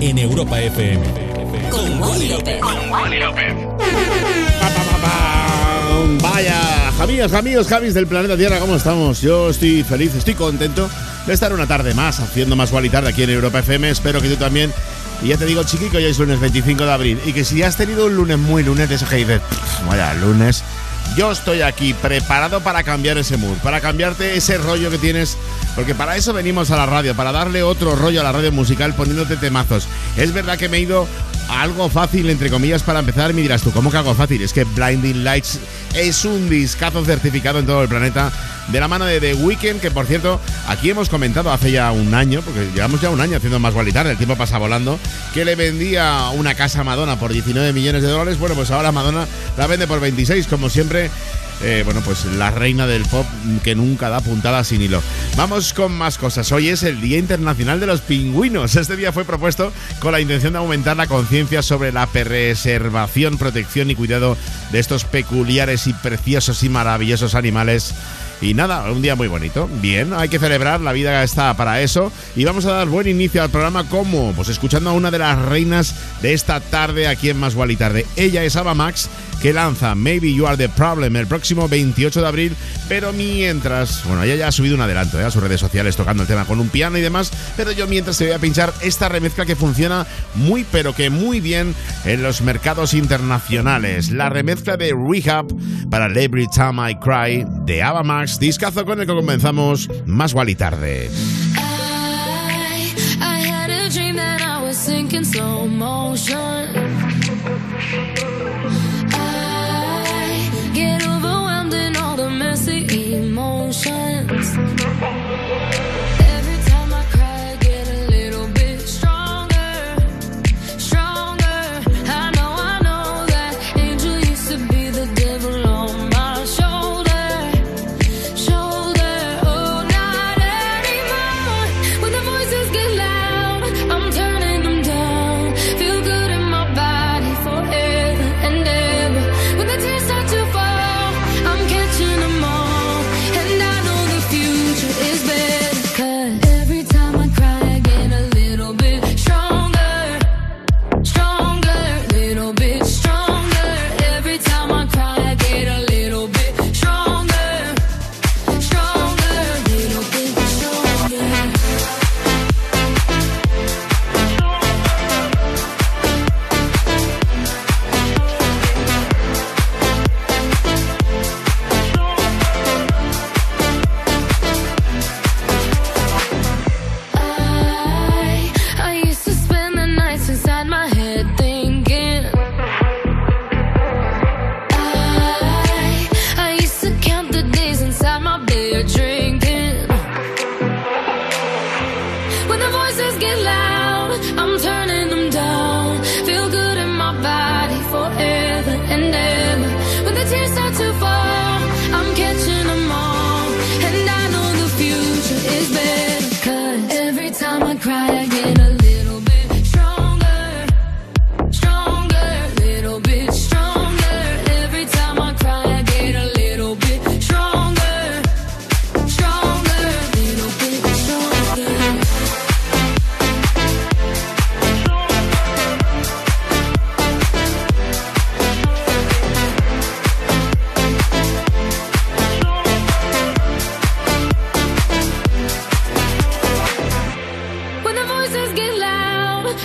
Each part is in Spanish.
en Europa FM. Con Wally López. Pa, pa, pa, pam. Vaya, amigos, amigos, Javis del planeta Tierra, ¿cómo estamos? Yo estoy feliz, estoy contento de estar una tarde más haciendo más Wally tarde aquí en Europa FM. Espero que tú también. Y ya te digo, chiqui, que hoy es lunes 25 de abril. Y que si has tenido un lunes muy lunes, de eso que dices, "Pff, vaya, lunes. Yo estoy aquí preparado para cambiar ese mood, para cambiarte ese rollo que tienes, porque para eso venimos a la radio, para darle otro rollo a la radio musical poniéndote temazos. Es verdad que me he ido algo fácil, entre comillas, para empezar. Me dirás tú, ¿cómo que algo fácil? Es que Blinding Lights es un discazo certificado en todo el planeta, de la mano de The Weeknd, que por cierto, aquí hemos comentado hace ya un año, porque llevamos ya un año haciendo más gualitar, el tiempo pasa volando, que le vendía una casa a Madonna por 19 millones de dólares. Bueno, pues ahora Madonna la vende por 26, como siempre. Eh, bueno, pues la reina del pop que nunca da puntada sin hilo. Vamos con más cosas. Hoy es el Día Internacional de los Pingüinos. Este día fue propuesto con la intención de aumentar la conciencia sobre la preservación, protección y cuidado de estos peculiares y preciosos y maravillosos animales. Y nada, un día muy bonito. Bien, hay que celebrar, la vida está para eso. Y vamos a dar buen inicio al programa como, pues escuchando a una de las reinas de esta tarde aquí en Más Tarde. Ella es Ava Max, que lanza Maybe You Are the Problem el próximo 28 de abril. Pero mientras, bueno, ella ya ha subido un adelanto ¿eh? a sus redes sociales tocando el tema con un piano y demás. Pero yo mientras te voy a pinchar esta remezcla que funciona muy, pero que muy bien en los mercados internacionales. La remezcla de Rehab para Every Time I Cry de Ava Max, discazo con el que comenzamos más y tarde.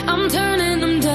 I'm turning them down.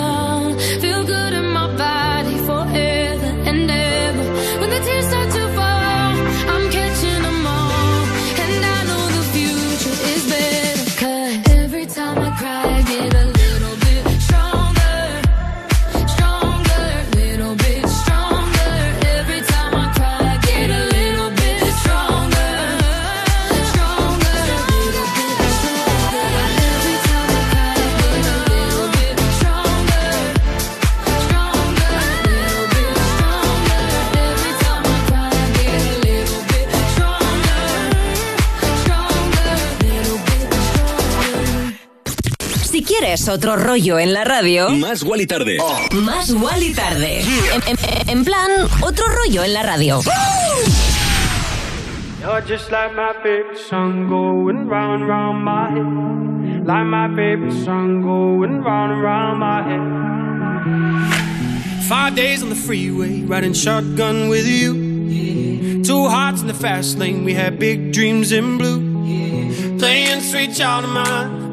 Otro rollo en la radio, Más Wally Tarde. más Wally tarde. En, en- en plan, otro rollo en la radio. You're just like my favorite song going round and round my head. Like my favorite song going round and round my head. Five days on the freeway, riding shotgun with you. Two hearts in the fast lane, we had big dreams in blue. Playing sweet child of mine,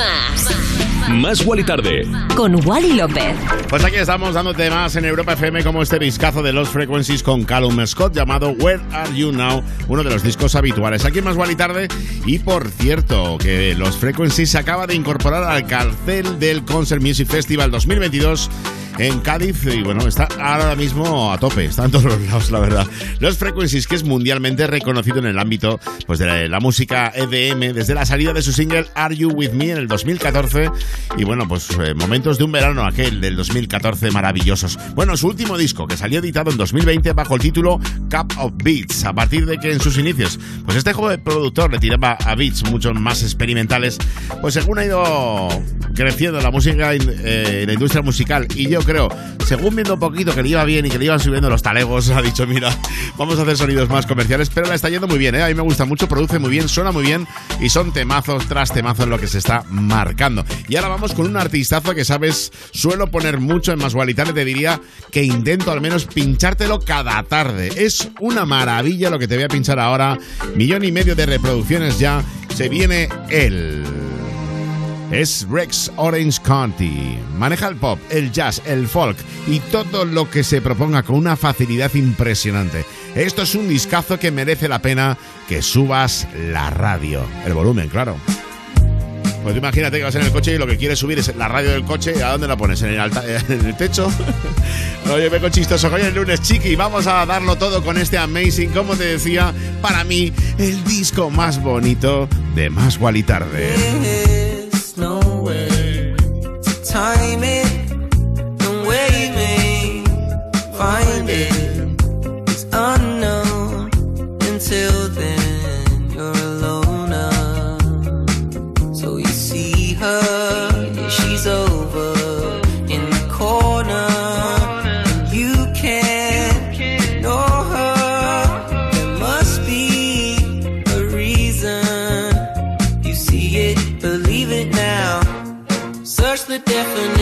Programa. Más. Wally Tarde. Con Wally López. Pues aquí estamos dándote más en Europa FM como este discazo de los Frequencies con Callum Scott llamado Where Are You Now, uno de los discos habituales. Aquí en Más Wally Tarde y por cierto que los Frequencies se acaba de incorporar al cartel del Concert Music Festival 2022 en Cádiz y bueno, está ahora mismo a tope, está en todos los lados, la verdad. Los Frequencies, que es mundialmente reconocido en el ámbito pues, de la música EDM desde la salida de su single Are You With Me en el 2014 y bueno, pues eh, momentos de un verano aquel del 2014 maravillosos. Bueno, su último disco que salió editado en 2020 bajo el título Cup of Beats, a partir de que en sus inicios, pues este joven productor le tiraba a beats mucho más experimentales, pues según ha ido creciendo la música, eh, la industria musical y yo creo, según viendo un poquito que le iba bien y que le iban subiendo los talegos, ha dicho, mira, vamos a hacer sonidos más comerciales, pero la está yendo muy bien, ¿eh? a mí me gusta mucho, produce muy bien, suena muy bien y son temazos tras temazos lo que se está marcando. Y ahora vamos con un artistazo que sabes, suelo poner mucho en Más Gualitare, te diría que intento al menos pinchártelo cada tarde. Es una maravilla lo que te voy a pinchar ahora, millón y medio de reproducciones ya, se viene él. Es Rex Orange County. Maneja el pop, el jazz, el folk y todo lo que se proponga con una facilidad impresionante. Esto es un discazo que merece la pena que subas la radio. El volumen, claro. Pues imagínate que vas en el coche y lo que quieres subir es la radio del coche. ¿A dónde la pones? ¿En el, el techo? Oye, vengo chistoso. Hoy es lunes, chiqui. Vamos a darlo todo con este Amazing. Como te decía, para mí, el disco más bonito de Más Guali Tarde.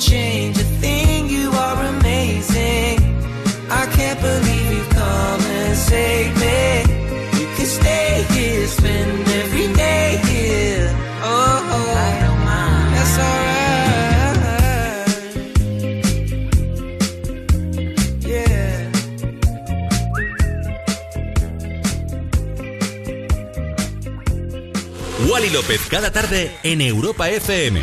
Change a thing, you are amazing. I can't believe you've come and saved me. You can stay here, spend every day here. Oh, I don't mind. That's alright. Yeah. Wally López cada tarde en Europa FM.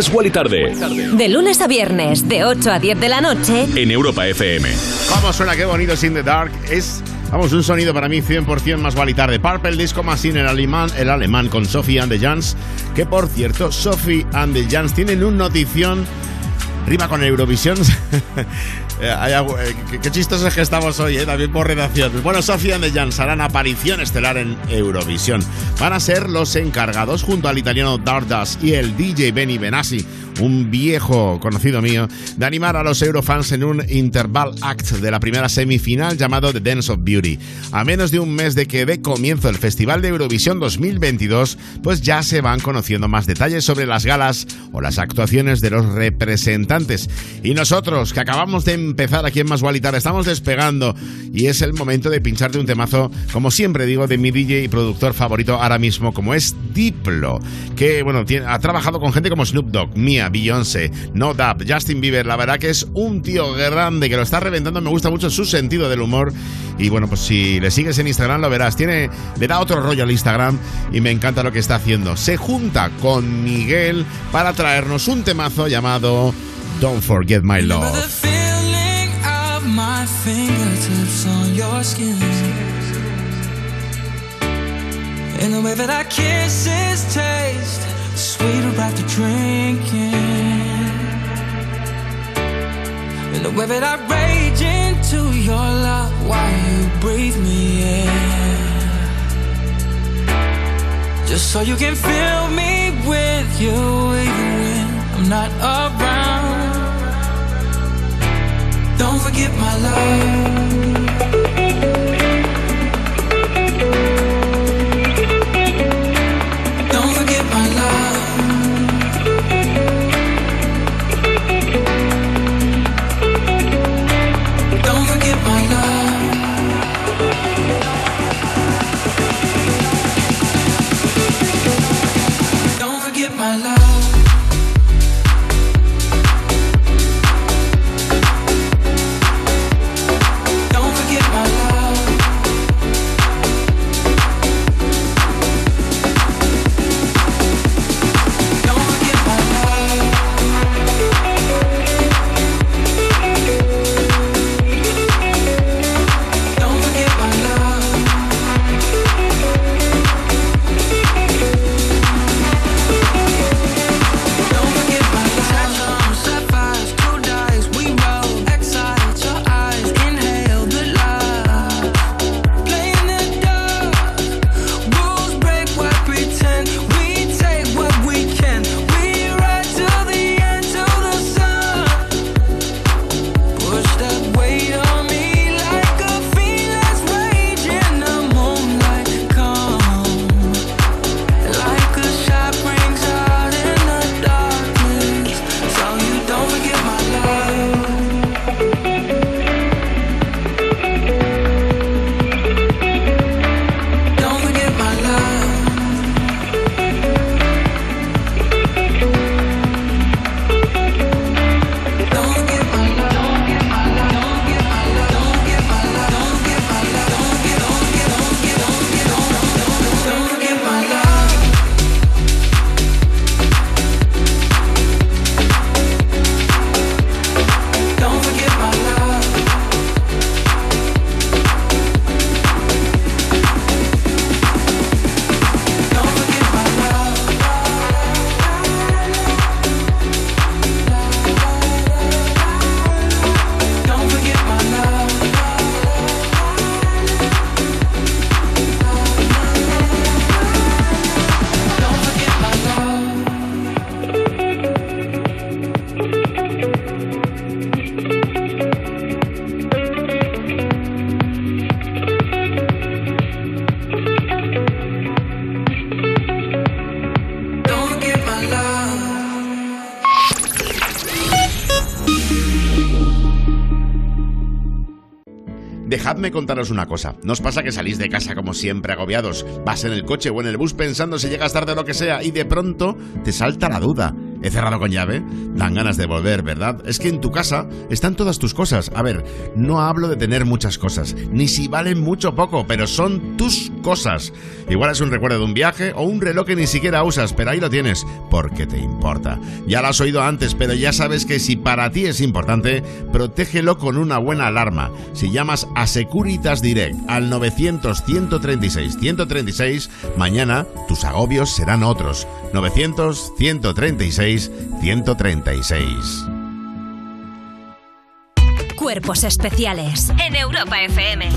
Más Guali Tarde. De lunes a viernes, de 8 a 10 de la noche. En Europa FM. ¿Cómo suena? Qué bonito es In the Dark. Es, vamos, un sonido para mí 100% más gualitar de Purple Disco Machine, el alemán, el alemán con Sophie and the Jans. Que por cierto, Sophie and the Jans tienen un notición. Rima con Eurovisión. Eh, hay eh, qué, qué chistosos que estamos hoy, eh, también por redacción. Bueno, Sofía the Jans harán aparición estelar en Eurovisión. Van a ser los encargados, junto al italiano Dardas y el DJ Benny Benassi, un viejo conocido mío, de animar a los eurofans en un interval act de la primera semifinal llamado The Dance of Beauty. A menos de un mes de que dé comienzo el Festival de Eurovisión 2022, pues ya se van conociendo más detalles sobre las galas o las actuaciones de los representantes. Y nosotros, que acabamos de empezar aquí en Más Gualitar, estamos despegando y es el momento de pincharte un temazo, como siempre digo, de mi DJ y productor favorito ahora mismo, como es Diplo, que bueno, tiene- ha trabajado con gente como Snoop Dogg, Mia, Beyoncé, No Doubt, Justin Bieber, la verdad que es un tío grande que lo está reventando, me gusta mucho su sentido del humor. Y bueno, pues si le sigues en Instagram lo verás, tiene, le da otro rollo al Instagram y me encanta lo que está haciendo. Se junta con Miguel para traernos un temazo llamado Don't Forget My Love. My fingertips on your skin. And the way that our kisses taste sweeter after drinking. And the way that I rage into your love while you breathe me in. Just so you can fill me with you even when I'm not around. Forget my love. Dejadme contaros una cosa. ¿Nos pasa que salís de casa como siempre agobiados? Vas en el coche o en el bus pensando si llegas tarde o lo que sea y de pronto te salta la duda. he cerrado con llave, dan ganas de volver, ¿verdad? Es que en tu casa están todas tus cosas. A ver, no hablo de tener muchas cosas, ni si valen mucho o poco, pero son tus cosas. Igual es un recuerdo de un viaje o un reloj que ni siquiera usas, pero ahí lo tienes, porque te importa. Ya lo has oído antes, pero ya sabes que si para ti es importante, protégelo con una buena alarma. Si llamas a Securitas Direct al 900 136 136, mañana tus agobios serán otros. 900 136 136. Cuerpos especiales en Europa FM.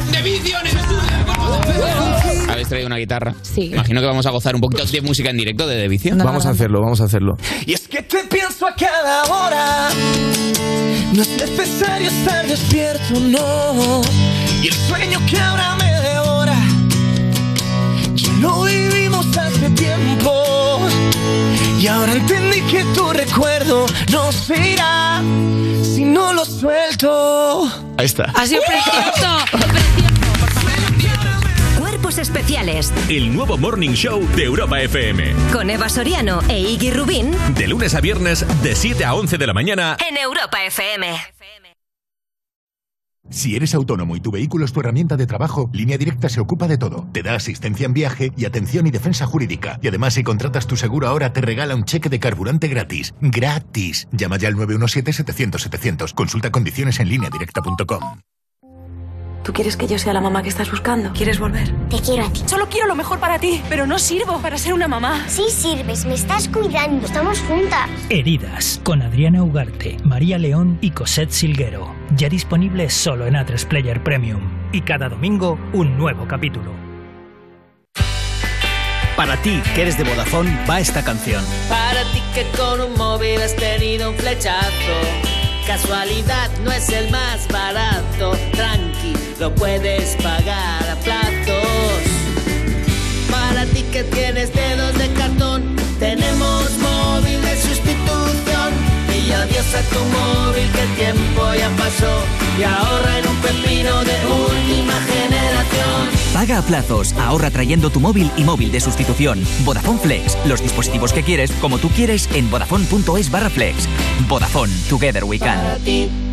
¿Habéis traído una guitarra? Sí. Imagino que vamos a gozar un poquito de música en directo de Devicio. Vamos a hacerlo, vamos a hacerlo. Y es que te pienso a cada hora. No es necesario estar despierto, no. Y el sueño que ahora me devora. Ya lo vivimos hace tiempo. Y ahora entendí que tu recuerdo no se irá si no lo suelto. Ahí está. Ha sido precioso. Cuerpos especiales El nuevo Morning Show de Europa FM. con Eva Soriano e Iggy Rubín De lunes a viernes, de 7 a 11 de la mañana. en Europa FM. Si eres autónomo y tu vehículo es tu herramienta de trabajo, Línea Directa se ocupa de todo. Te da asistencia en viaje y atención y defensa jurídica. Y además, si contratas tu seguro ahora, te regala un cheque de carburante gratis. ¡Gratis! Llama ya al 917-700-700. Consulta condiciones en lineadirecta.com. ¿Tú quieres que yo sea la mamá que estás buscando? ¿Quieres volver? Te quiero a ti. Solo quiero lo mejor para ti, pero no sirvo para ser una mamá. Sí sirves, me estás cuidando. Estamos juntas. Heridas, con Adriana Ugarte, María León y Cosette Silguero. Ya disponible solo en A3 Player Premium. Y cada domingo, un nuevo capítulo. Para ti, que eres de Vodafone, va esta canción. Para ti que con un móvil has tenido un flechazo. Casualidad no es el más barato. Tranqui, lo puedes pagar a plazos. Para ti que tienes dedos de cartón, tenemos móvil de sustitución. Y adiós a tu móvil que el tiempo ya pasó. Y ahorra en un pepino de última generación. Paga a plazos, ahorra trayendo tu móvil y móvil de sustitución. Vodafone Flex, los dispositivos que quieres, como tú quieres, en vodafone.es barra flex. Vodafone, Together We Can.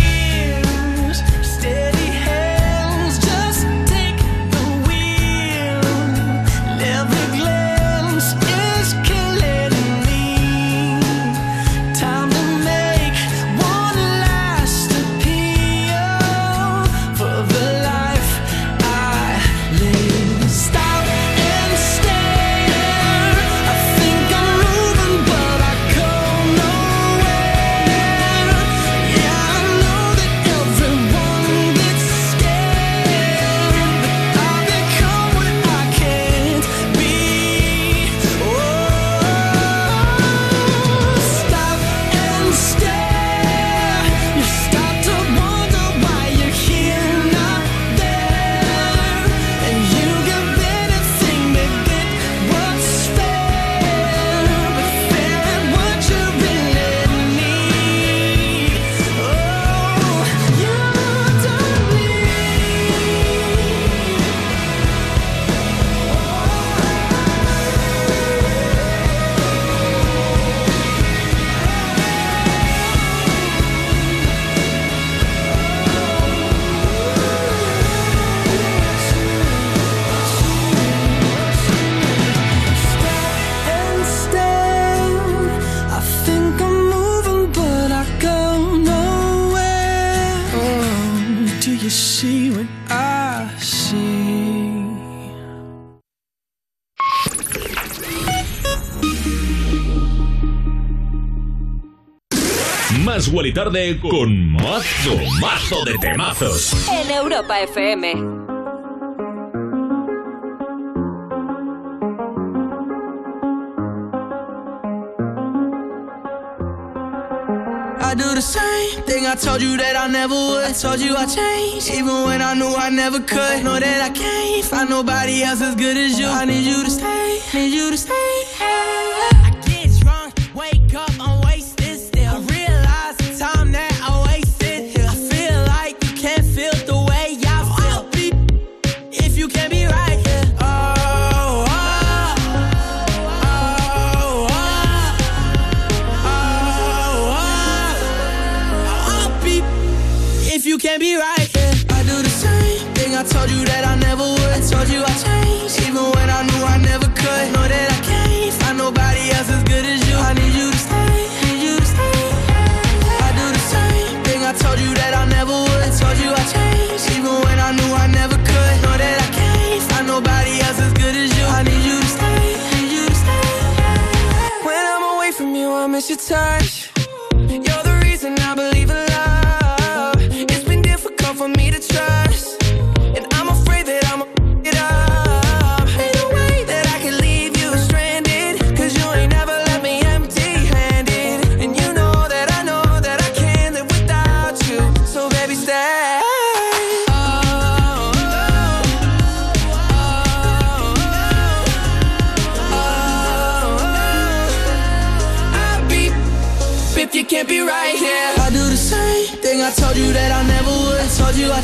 Más Wally Tarde con mazo, mazo de temazos. En Europa FM. I do the same thing I told you that I never would. I told you I changed, even when I knew I never could. Know that I can't find nobody else as good as you. I need you to stay, need you to stay. Your touch.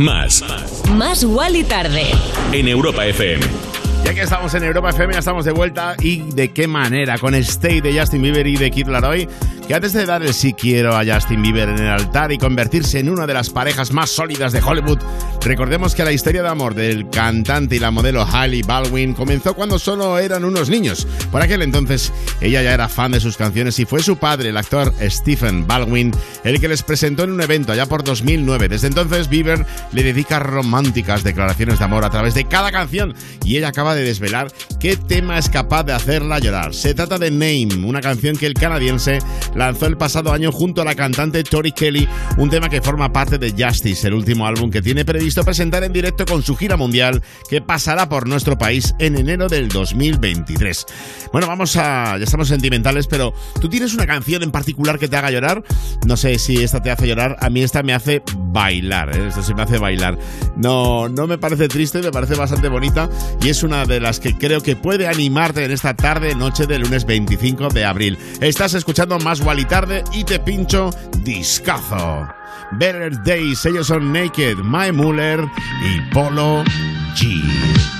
Más Más Wally tarde. en Europa FM. Ya que estamos en Europa FM, ya estamos de vuelta. ¿Y de qué manera? Con Stay de Justin Bieber y de Kid Laroi. Que antes de dar el sí quiero a Justin Bieber en el altar y convertirse en una de las parejas más sólidas de Hollywood, recordemos que la historia de amor del cantante y la modelo Hailey Baldwin comenzó cuando solo eran unos niños. Por aquel entonces, ella ya era fan de sus canciones y fue su padre, el actor Stephen Baldwin, el que les presentó en un evento allá por 2009. Desde entonces, Bieber le dedica románticas declaraciones de amor a través de cada canción y ella acaba de desvelar qué tema es capaz de hacerla llorar. Se trata de Name, una canción que el canadiense lanzó el pasado año junto a la cantante Tori Kelly, un tema que forma parte de Justice, el último álbum que tiene previsto presentar en directo con su gira mundial que pasará por nuestro país en enero del 2023. Bueno, vamos a... ya estamos sentimentales, pero ¿tú tienes una canción en particular que te haga llorar? No sé si esta te hace llorar, a mí esta me hace bailar, ¿eh? esto sí me hace bailar. No, no me parece triste, me parece bastante bonita y es una de las que creo que puede animarte en esta tarde, noche del lunes 25 de abril. Estás escuchando más Wally Tarde y te pincho discazo. Better Days, ellos son Naked, My Muller y Polo G.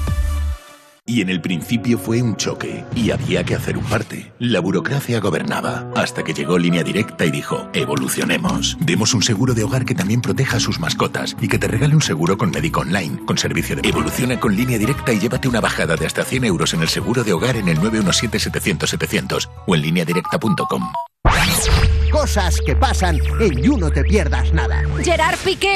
Y en el principio fue un choque y había que hacer un parte. La burocracia gobernaba hasta que llegó Línea Directa y dijo, evolucionemos. Demos un seguro de hogar que también proteja a sus mascotas y que te regale un seguro con médico online, con servicio de... Evoluciona con Línea Directa y llévate una bajada de hasta 100 euros en el seguro de hogar en el 917-700-700 o en lineadirecta.com. Cosas que pasan en You No Te Pierdas Nada. Gerard Piqué.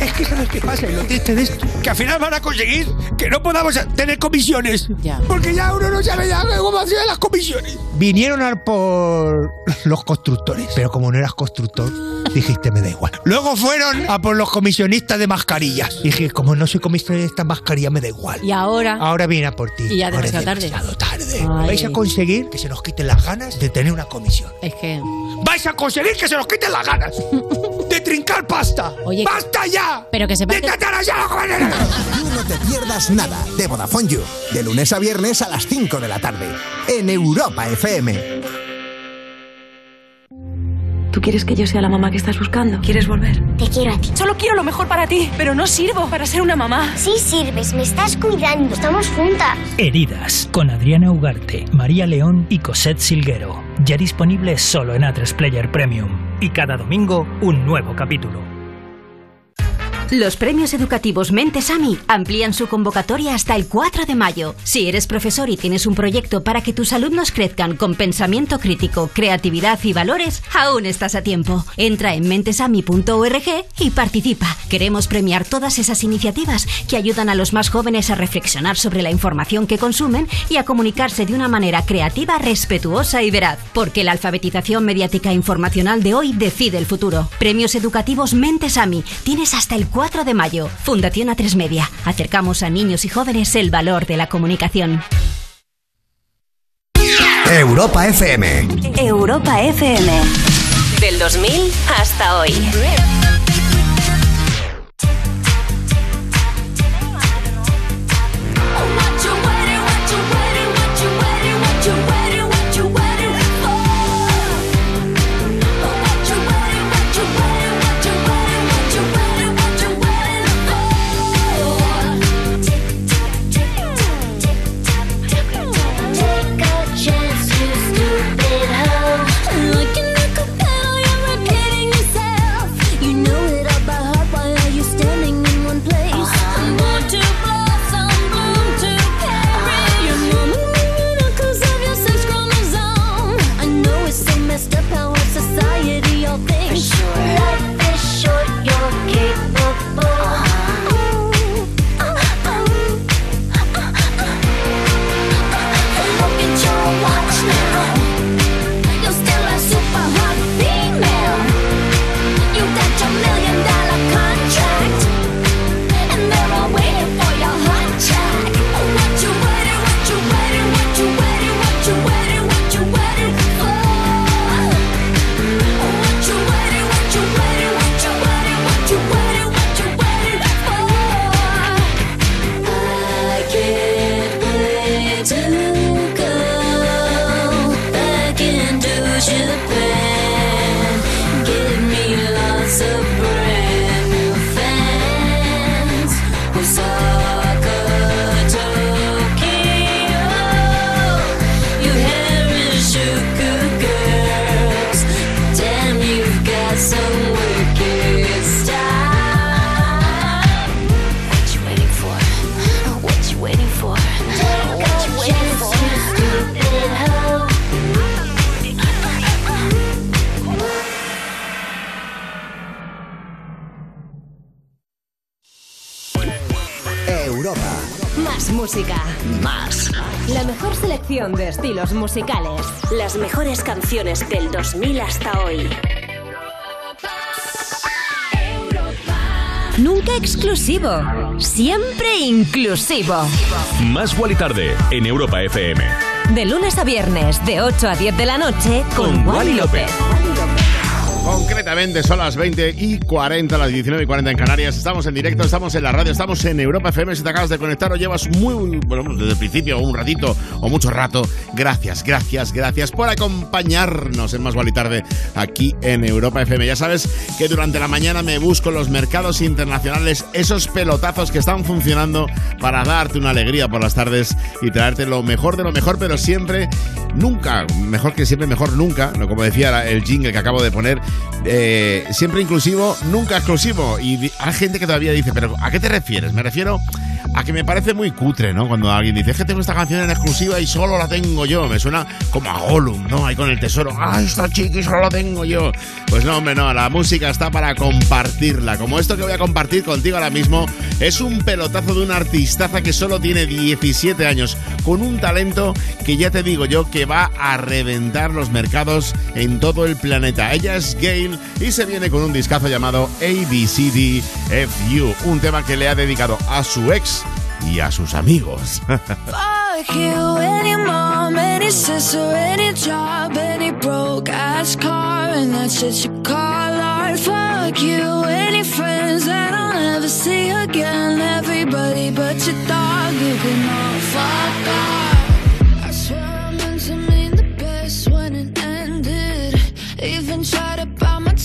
Es que sabes qué pasa, y lo triste de esto, que al final van a conseguir que no podamos tener comisiones. Porque ya uno no sabe ya cómo hacer las comisiones. Vinieron a por los constructores, pero como no eras constructor, dijiste me da igual. Luego fueron a por los comisionistas de mascarillas. Dije, como no soy comisionista de mascarilla, me da igual. Y ahora. Ahora viene a por ti. Y ya Ahora es demasiado tarde. demasiado tarde. Ay. Vais a conseguir que se nos quiten las ganas de tener una comisión. Es que. Vais a conseguir que se nos quiten las ganas trincar pasta. Oye, ¡Basta ya! Pero que sepa ¡De que. You No Te Pierdas Nada de Vodafone You. De lunes a viernes a las 5 de la tarde. En Europa FM. ¿Tú quieres que yo sea la mamá que estás buscando? ¿Quieres volver? Te quiero a ti. Solo quiero lo mejor para ti, pero no sirvo para ser una mamá. Sí sirves, me estás cuidando. Estamos juntas. Heridas con Adriana Ugarte, María León y Cosette Silguero. Ya disponible solo en A3 Player Premium. Y cada domingo un nuevo capítulo. Los premios educativos Mentes AMI amplían su convocatoria hasta el 4 de mayo. Si eres profesor y tienes un proyecto para que tus alumnos crezcan con pensamiento crítico, creatividad y valores, aún estás a tiempo. Entra en mentesami.org y participa. Queremos premiar todas esas iniciativas que ayudan a los más jóvenes a reflexionar sobre la información que consumen y a comunicarse de una manera creativa, respetuosa y veraz. Porque la alfabetización mediática e informacional de hoy decide el futuro. Premios educativos Mentes AMI. Tienes hasta el 4 de mayo. Fundación A3 Media. Acercamos a niños y jóvenes el valor de la comunicación. Europa FM. Europa FM. Del 2000 hasta hoy. La mejor selección de estilos musicales. Las mejores canciones del 2000 hasta hoy. Nunca exclusivo. Siempre inclusivo. Más Wally Tarde en Europa FM. De lunes a viernes, de 8 a 10 de la noche, con, Con Wally Wally López. Concretamente son las 20 y 40, las 19 y 40 en Canarias. Estamos en directo, estamos en la radio, estamos en Europa FM. Si te acabas de conectar o llevas muy, bueno, desde el principio, un ratito o mucho rato, gracias, gracias, gracias por acompañarnos en Más y Tarde aquí en Europa FM. Ya sabes que durante la mañana me busco los mercados internacionales esos pelotazos que están funcionando para darte una alegría por las tardes y traerte lo mejor de lo mejor, pero siempre, nunca, mejor que siempre, mejor nunca, como decía el jingle que acabo de poner, eh, siempre inclusivo, nunca exclusivo. Y hay gente que todavía dice, pero ¿a qué te refieres? Me refiero a que me parece muy cutre, ¿no? Cuando alguien dice, es que tengo esta canción en exclusiva y solo la tengo yo. Me suena como a Gollum, ¿no? Ahí con el tesoro. ¡Ah, esta chiqui solo la tengo yo! Pues no, hombre, no. La música está para compartirla. Como esto que voy a compartir contigo ahora mismo, es un pelotazo de una artistaza que solo tiene 17 años, con un talento que ya te digo yo que va a reventar los mercados en todo el planeta. Ella es Gail y se viene con un discazo llamado ABCDFU, un tema que le ha dedicado a su ex y a sus amigos. Even tried to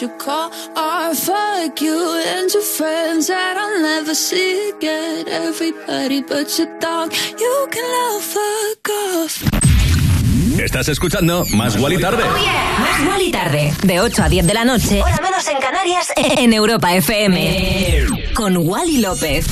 You call art. Fuck you and your friends that I'll never see again. Everybody but your dog, you can all fuck off. Estás escuchando Más Wally Tarde. Más Wally y Tarde. De 8 a 10 de la noche. Hora menos en Canarias. En Europa FM. Con Wally López.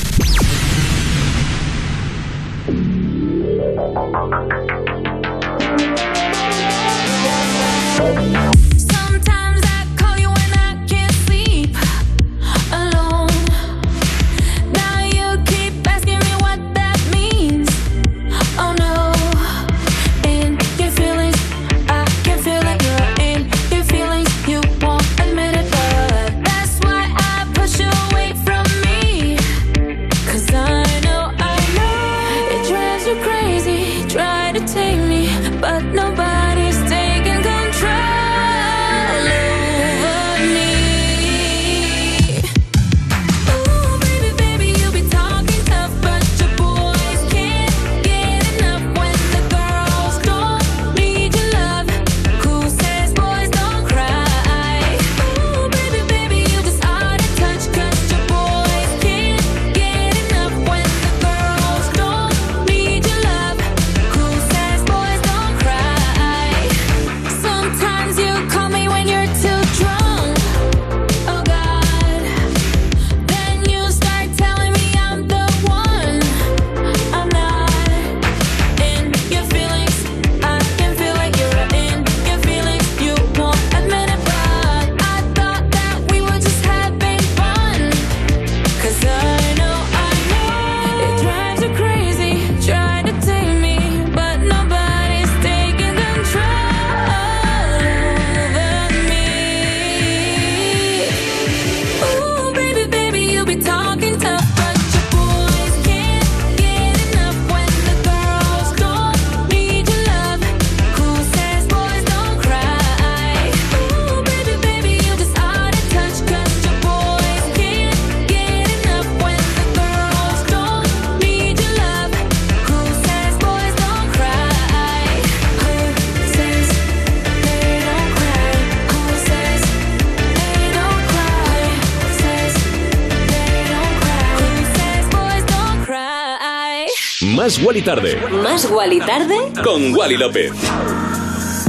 Más Wally Tarde. Más Wally tarde. Con Wally López.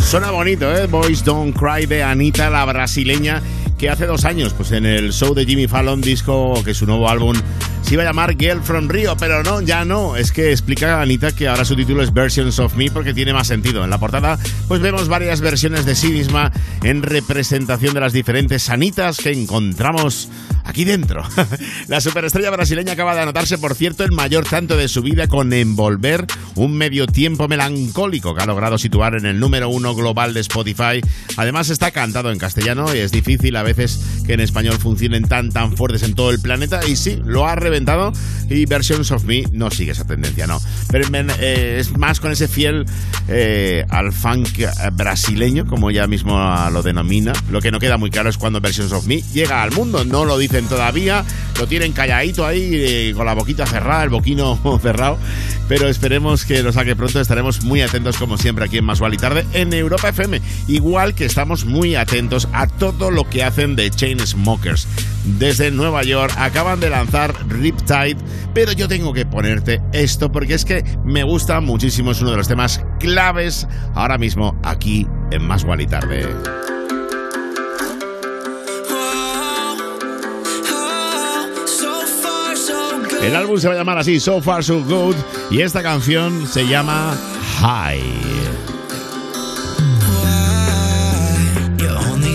Suena bonito, ¿eh? Boys Don't Cry de Anita, la brasileña, que hace dos años, pues en el show de Jimmy Fallon, disco que su nuevo álbum se iba a llamar Girl from Rio, pero no, ya no. Es que explica Anita que ahora su título es Versions of Me porque tiene más sentido. En la portada, pues vemos varias versiones de sí misma en representación de las diferentes Anitas que encontramos aquí dentro. la superestrella brasileña acaba de anotarse, por cierto, el mayor tanto de su vida con Envolver, un medio tiempo melancólico que ha logrado situar en el número uno global de Spotify. Además está cantado en castellano y es difícil a veces que en español funcionen tan tan fuertes en todo el planeta y sí, lo ha reventado y Versions of Me no sigue esa tendencia, no. Pero eh, es más con ese fiel eh, al funk eh, brasileño, como ella mismo lo denomina. Lo que no queda muy claro es cuando Versions of Me llega al mundo, no lo dicen todavía, lo tienen calladito ahí con la boquita cerrada, el boquino cerrado, pero esperemos que lo saque pronto, estaremos muy atentos como siempre aquí en Más y Tarde en Europa FM, igual que estamos muy atentos a todo lo que hacen de Chainsmokers. Desde Nueva York acaban de lanzar Riptide, pero yo tengo que ponerte esto porque es que me gusta muchísimo, es uno de los temas claves ahora mismo aquí en Más y Tarde. El álbum se va a llamar así, So Far So Good, y esta canción se llama High. You only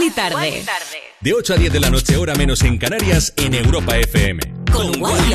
Wally tarde. De 8 a 10 de la noche, hora menos en Canarias, en Europa FM. Con Wally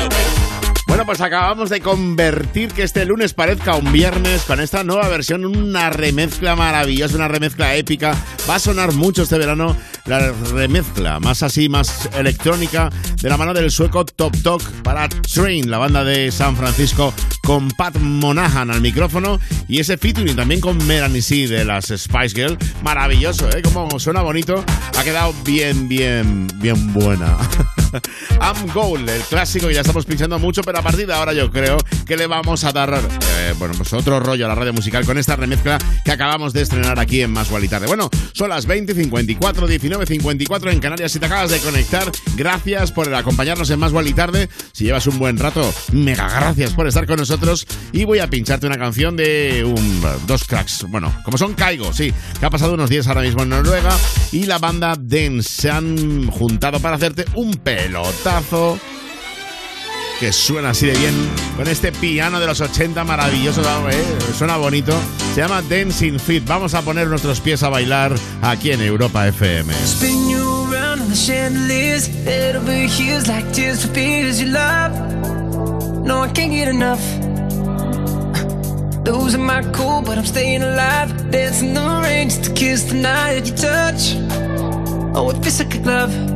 Bueno, pues acabamos de convertir que este lunes parezca un viernes con esta nueva versión, una remezcla maravillosa, una remezcla épica. Va a sonar mucho este verano la remezcla, más así, más electrónica, de la mano del sueco Top Talk para Train, la banda de San Francisco, con Pat Monahan al micrófono y ese featuring también con Melanie C de las Spice Girls. Maravilloso, ¿eh? Como suena bonito, ha quedado bien, bien, bien buena. I'm Gold, el clásico que ya estamos pinchando mucho, pero a partir de ahora yo creo que le vamos a dar, eh, bueno, pues otro rollo a la radio musical con esta remezcla que acabamos de estrenar aquí en Más y Tarde. Bueno, son las 20.54, 19.54 en Canarias. Si te acabas de conectar, gracias por acompañarnos en Más y Tarde. Si llevas un buen rato, mega gracias por estar con nosotros. Y voy a pincharte una canción de un, dos cracks, bueno, como son Caigo, sí, que ha pasado unos días ahora mismo en Noruega y la banda Dance se han juntado para hacerte un pelotazo que suena así de bien con este piano de los 80 maravilloso, ¿eh? suena bonito. Se llama Dancing Fit. Vamos a poner nuestros pies a bailar aquí en Europa FM. Spin you around on the chandeliers, head over heels like tears for fears you love. No, I can't get enough. Losing my cool, but I'm staying alive. Dancing the rain just to kiss the night you touch. Oh, it feels like a glove.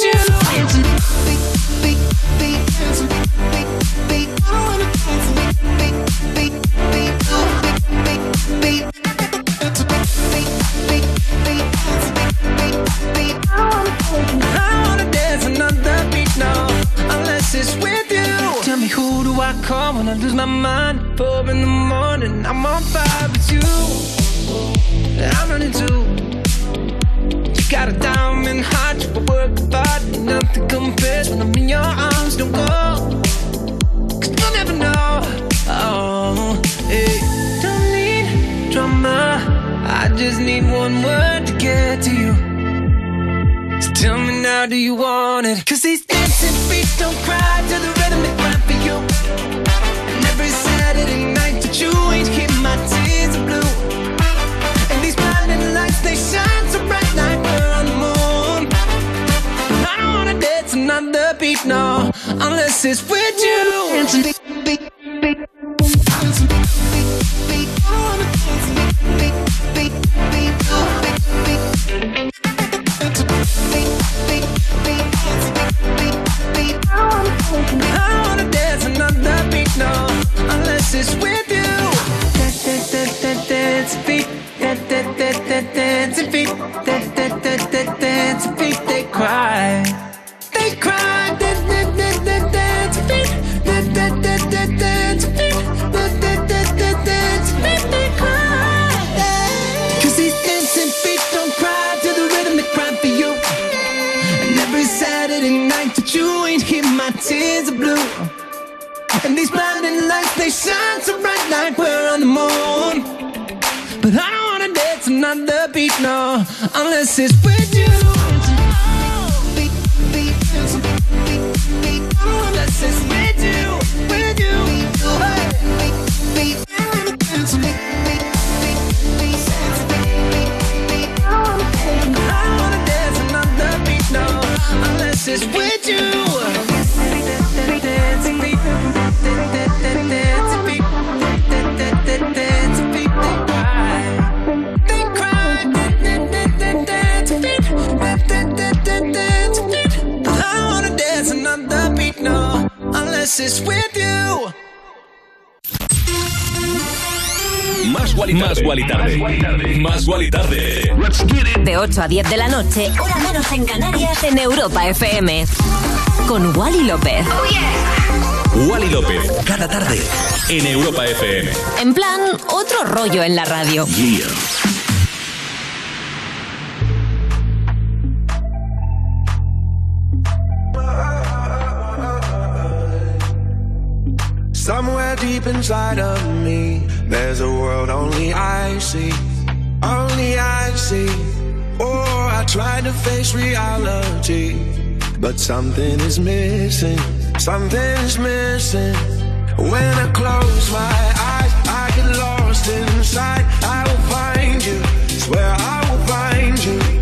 on fire with you. I'm running too. You got a diamond heart, you work hard, nothing compares when I'm in your arms. Don't go, cause you'll never know. Oh, hey. Don't need drama. I just need one word to get to you. So tell me now, do you want it? Cause these no, unless it's with you. I wanna dance another beat, no, unless it's with beat now, unless it's with. Más Guali Más Tarde. Más Guali tarde. Tarde. De 8 a 10 de la noche, hora menos en Canarias, en Europa FM. Con Wally López. Oh. Wally López, cada tarde, en Europa FM. En plan, otro rollo en la radio. deep inside of me. There's a world only I see Only I see. Oh, I tried to face reality But something is missing Something is missing. When I close my eyes I get lost inside. I will find you Swear I will find you.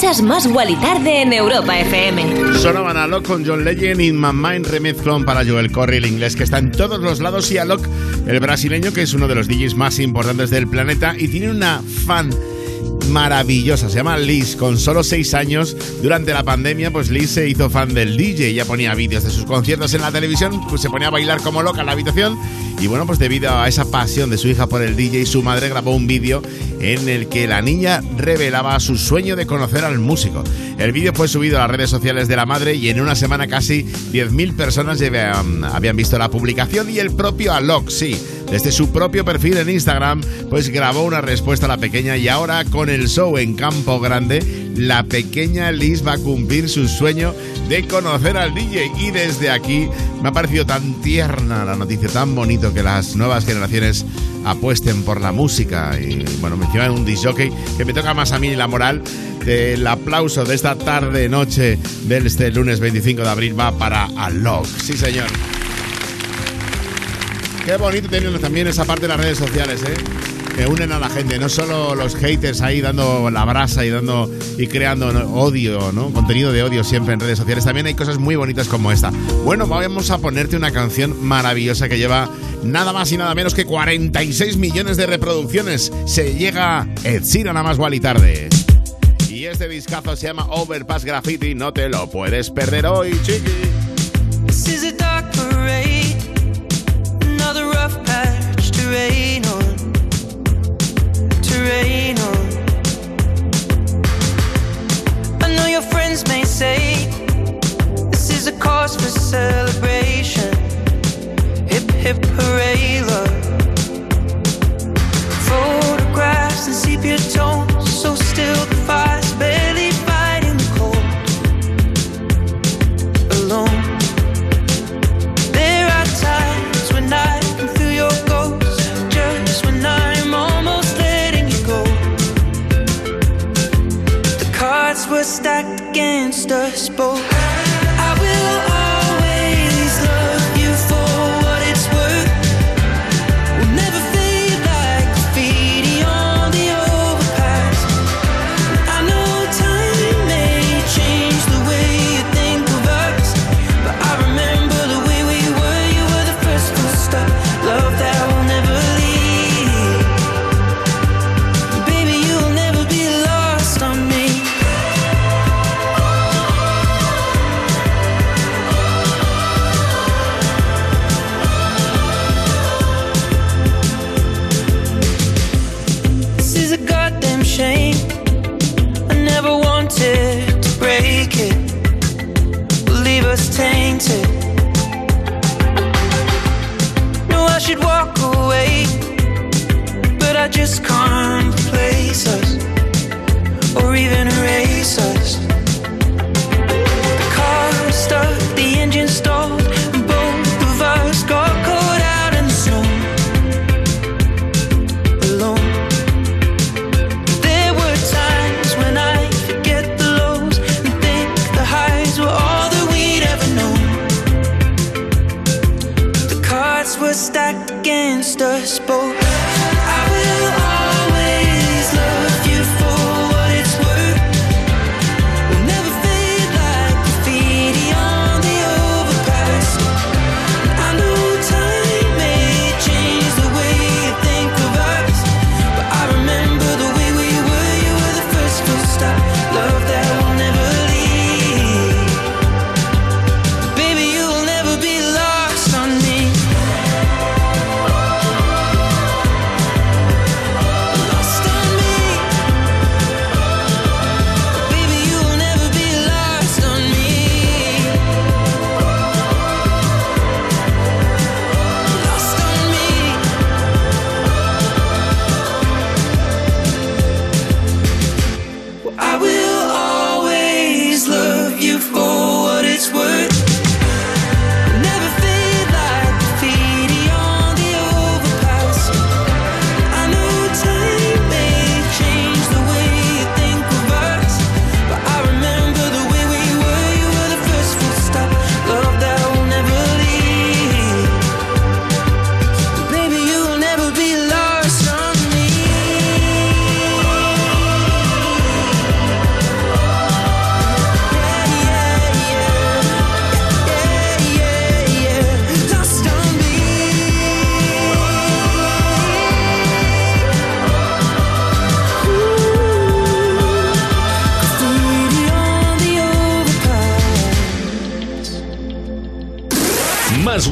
escuchas más Wally Tarde en Europa FM. Sonaban a Locke con John Legend, In My Mind remezclón para Joel Corry, el inglés que está en todos los lados, y a Locke, el brasileño, que es uno de los DJs más importantes del planeta y tiene una fan maravillosa. Se llama Liz, con solo seis años. Durante la pandemia, pues Liz se hizo fan del DJ. Ya ponía vídeos de sus conciertos en la televisión, pues se ponía a bailar como loca en la habitación. Y bueno, pues debido a esa pasión de su hija por el DJ, su madre grabó un vídeo en el que la niña revelaba su sueño de conocer al músico. El vídeo fue subido a las redes sociales de la madre y en una semana casi 10.000 personas llevan- habían visto la publicación y el propio Alok, sí, desde su propio perfil en Instagram, pues grabó una respuesta a la pequeña y ahora con el show en Campo Grande, la pequeña Liz va a cumplir su sueño de conocer al DJ y desde aquí me ha parecido tan tierna la noticia, tan bonito que las nuevas generaciones apuesten por la música y bueno, me en un disc jockey que me toca más a mí la moral del aplauso de esta tarde noche del este lunes 25 de abril va para Alok, sí señor. Qué bonito teniendo también esa parte de las redes sociales, ¿eh? Que unen a la gente, no solo los haters ahí dando la brasa y dando y creando odio, ¿no? Contenido de odio siempre en redes sociales. También hay cosas muy bonitas como esta. Bueno, vamos a ponerte una canción maravillosa que lleva nada más y nada menos que 46 millones de reproducciones. Se llega Ed Sheeran a más igual y tarde. Y este discazo se llama Overpass Graffiti, no te lo puedes perder hoy, chiqui. Say this is a cause for celebration. Hip hip hooray, love. Photographs and sepia tones, so still against us both.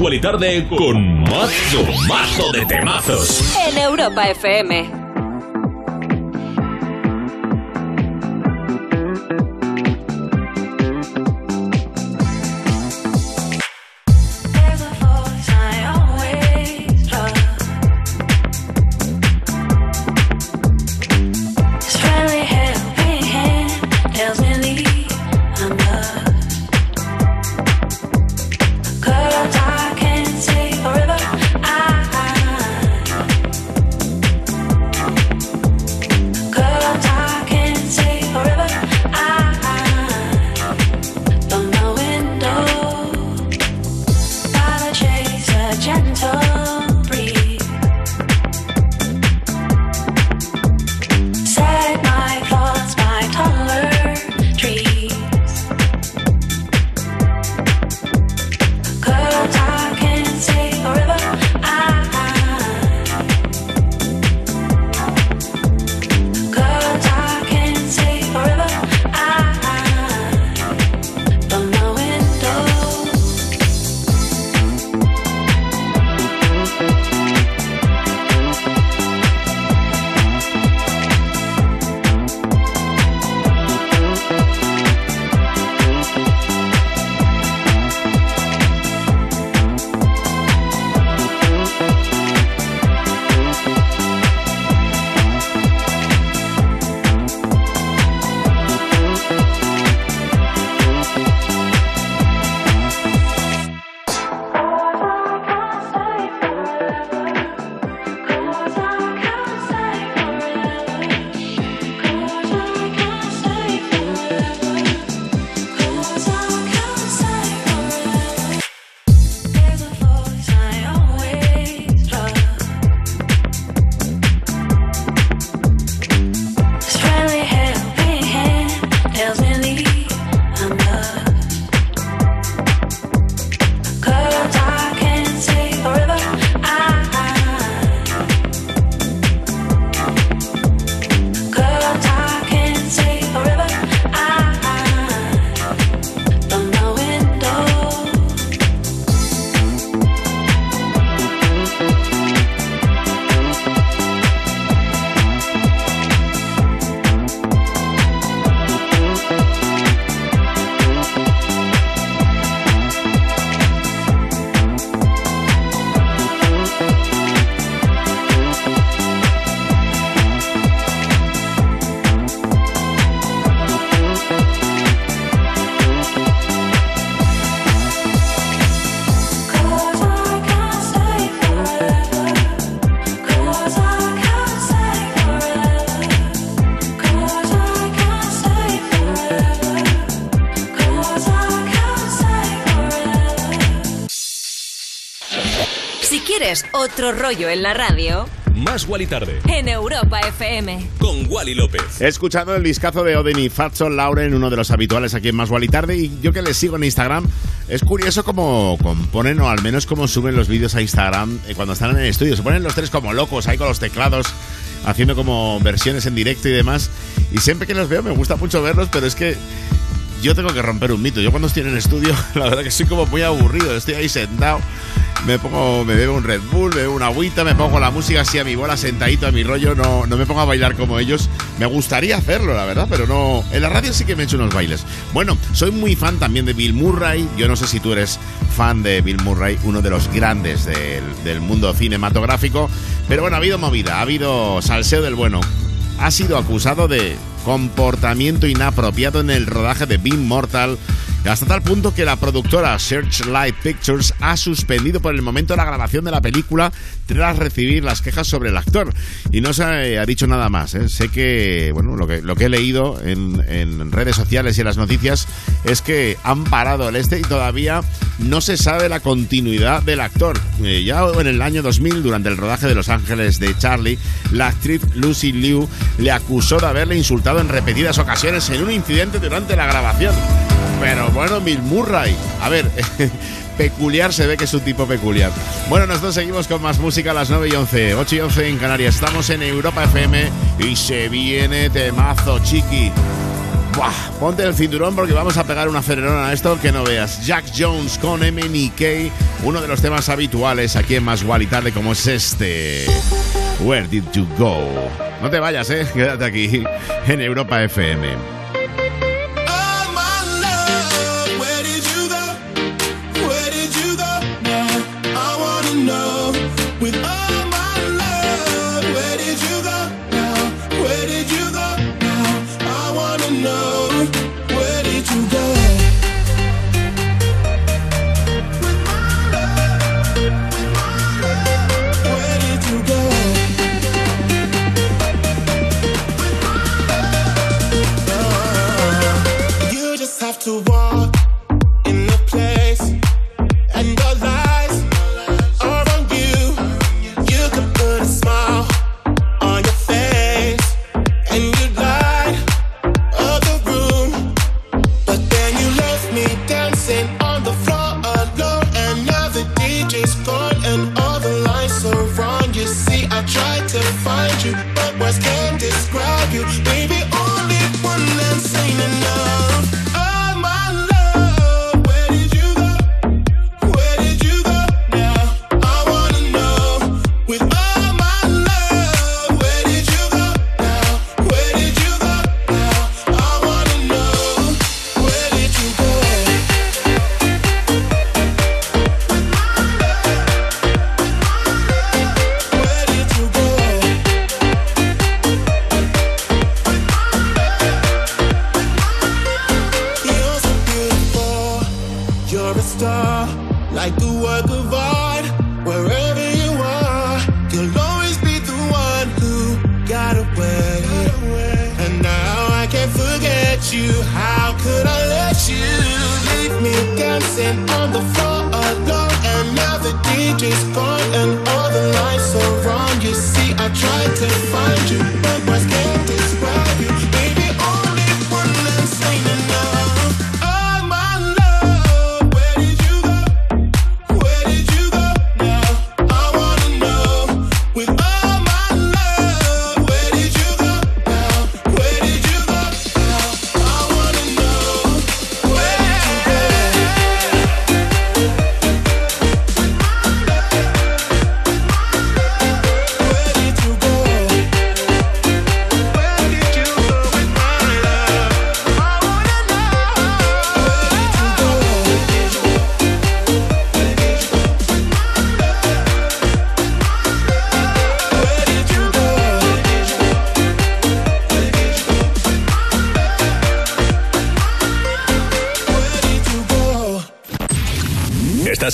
Más Wally Tarde con mazo, mazo de temazos. En Europa FM. Quieres otro rollo en la radio, Más Wally Tarde en Europa FM. con Wally López. Escuchando el discazo de Oden y Fatso Lauren, uno de los habituales aquí en Más Wally Tarde, y yo que les sigo en Instagram, es curioso cómo componen, o al menos cómo suben los vídeos a Instagram eh, cuando están en el estudio. Se ponen los tres como locos ahí con los teclados, haciendo como versiones en directo y demás. Y siempre que los veo me gusta mucho verlos, pero es que yo tengo que romper un mito. Yo cuando estoy en el estudio, la verdad que soy como muy aburrido. Estoy ahí sentado, me pongo, me bebo un Red Bull, me bebo una agüita, me pongo la música así a mi bola, sentadito a mi rollo. No, no me pongo a bailar como ellos. Me gustaría hacerlo, la verdad, pero no. En la radio sí que me he hecho unos bailes. Bueno, soy muy fan también de Bill Murray. Yo no sé si tú eres fan de Bill Murray, uno de los grandes del, del mundo cinematográfico. Pero bueno, ha habido movida, ha habido salseo del bueno. Ha sido acusado de comportamiento inapropiado en el rodaje de Bean Mortal, hasta tal punto que la productora Searchlight Pictures ha suspendido por el momento la grabación de la película tras recibir las quejas sobre el actor. Y no se ha dicho nada más. ¿eh? Sé que, bueno, lo que, he leído en, en redes sociales y en las noticias es que han parado el este y todavía no se sabe la continuidad del actor. Eh, ya en el año 2000, durante el rodaje de Los Ángeles de Charlie, la actriz Lucy Liu le acusó de haberle insultado en repetidas ocasiones en un incidente durante la grabación. Pero bueno, Bill Murray. A ver, peculiar se ve que es un tipo peculiar. Bueno, nosotros seguimos con más música a las 9 y 11. 8 y 11 en Canarias. Estamos en Europa FM y se viene temazo, chiqui. Buah, ponte el cinturón porque vamos a pegar una acelerón a esto que no veas. Jack Jones con MNK, uno de los temas habituales aquí en Más y Tarde como es este. Where did you go? No te vayas, eh, quédate aquí en Europa FM.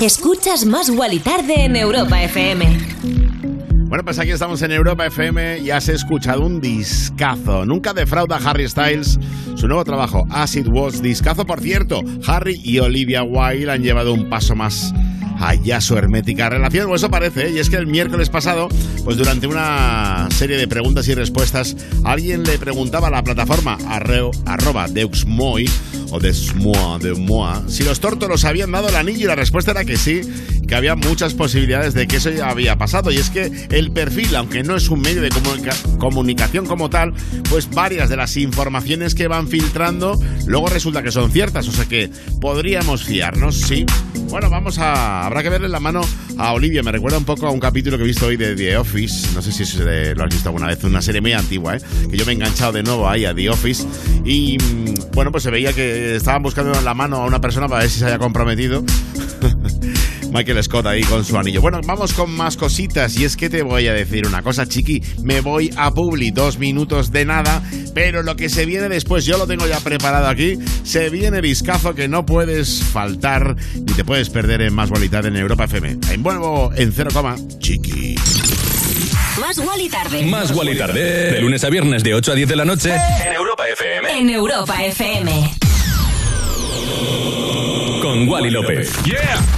Escuchas Más Wally Tarde en Europa FM. Bueno, pues aquí estamos en Europa FM y has escuchado un discazo. Nunca defrauda Harry Styles su nuevo trabajo, Acid Was. Discazo, por cierto. Harry y Olivia Wilde han llevado un paso más allá su hermética relación, o eso parece, ¿eh? y es que el miércoles pasado, pues durante una serie de preguntas y respuestas, alguien le preguntaba a la plataforma arreo, arroba deuxmoy o desmoa, de moa, si los tórtolos habían dado el anillo y la respuesta era que sí, que había muchas posibilidades de que eso ya había pasado, y es que el perfil, aunque no es un medio de comunica- comunicación como tal, pues varias de las informaciones que van filtrando luego resulta que son ciertas, o sea que podríamos fiarnos, sí. Bueno, vamos a. Habrá que verle la mano a Olivia. Me recuerda un poco a un capítulo que he visto hoy de The Office. No sé si lo has visto alguna vez. Una serie muy antigua, ¿eh? Que yo me he enganchado de nuevo ahí a The Office. Y mm, bueno, pues se veía que estaban buscando la mano a una persona para ver si se haya comprometido. Michael Scott ahí con su anillo. Bueno, vamos con más cositas. Y es que te voy a decir una cosa, chiqui. Me voy a Publi, dos minutos de nada. Pero lo que se viene después, yo lo tengo ya preparado aquí. Se viene discazo que no puedes faltar ni te puedes perder en más bolitas en Europa FM. Envuelvo en cero coma, chiqui. Más Wally Tarde. Más Wally Tarde. De lunes a viernes de 8 a 10 de la noche. En Europa FM. En Europa FM. Con Wally López. ¡Yeah!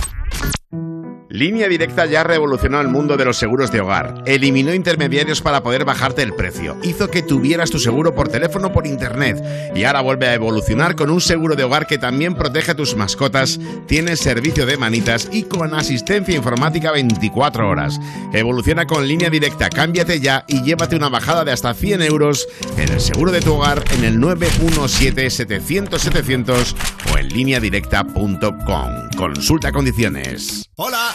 Línea Directa ya revolucionó el mundo de los seguros de hogar. Eliminó intermediarios para poder bajarte el precio. Hizo que tuvieras tu seguro por teléfono por internet. Y ahora vuelve a evolucionar con un seguro de hogar que también protege a tus mascotas, tiene servicio de manitas y con asistencia informática 24 horas. Evoluciona con Línea Directa. Cámbiate ya y llévate una bajada de hasta 100 euros en el seguro de tu hogar en el 917-700-700 o en lineadirecta.com. Consulta condiciones. Hola,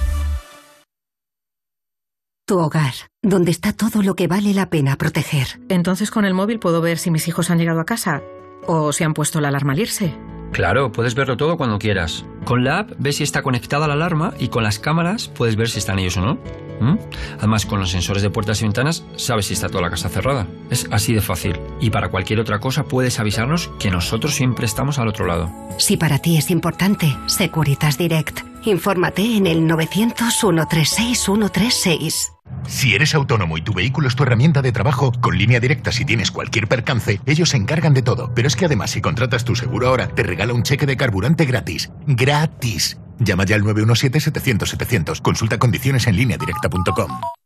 Tu hogar, donde está todo lo que vale la pena proteger. Entonces con el móvil puedo ver si mis hijos han llegado a casa o si han puesto la alarma al irse. Claro, puedes verlo todo cuando quieras. Con la app ves si está conectada la alarma y con las cámaras puedes ver si están ellos o no. ¿Mm? Además, con los sensores de puertas y ventanas sabes si está toda la casa cerrada. Es así de fácil. Y para cualquier otra cosa puedes avisarnos que nosotros siempre estamos al otro lado. Si para ti es importante, Securitas Direct. Infórmate en el 900-136-136. Si eres autónomo y tu vehículo es tu herramienta de trabajo, con línea directa si tienes cualquier percance, ellos se encargan de todo. Pero es que además si contratas tu seguro ahora, te regala un cheque de carburante gratis. ¡Gratis! Llama ya al 917-700-700. Consulta condiciones en línea directa.com.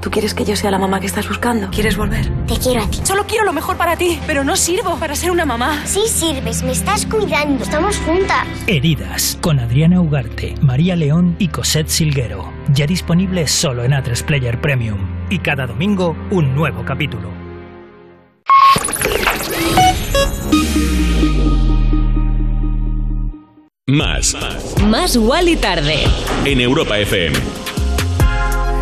¿Tú quieres que yo sea la mamá que estás buscando? ¿Quieres volver? Te quiero a ti. Solo quiero lo mejor para ti, pero no sirvo para ser una mamá. Sí sirves, me estás cuidando. Estamos juntas. Heridas con Adriana Ugarte, María León y Cosette Silguero. Ya disponible solo en A3 Player Premium. Y cada domingo un nuevo capítulo. Más. Más Wally Tarde. En Europa FM.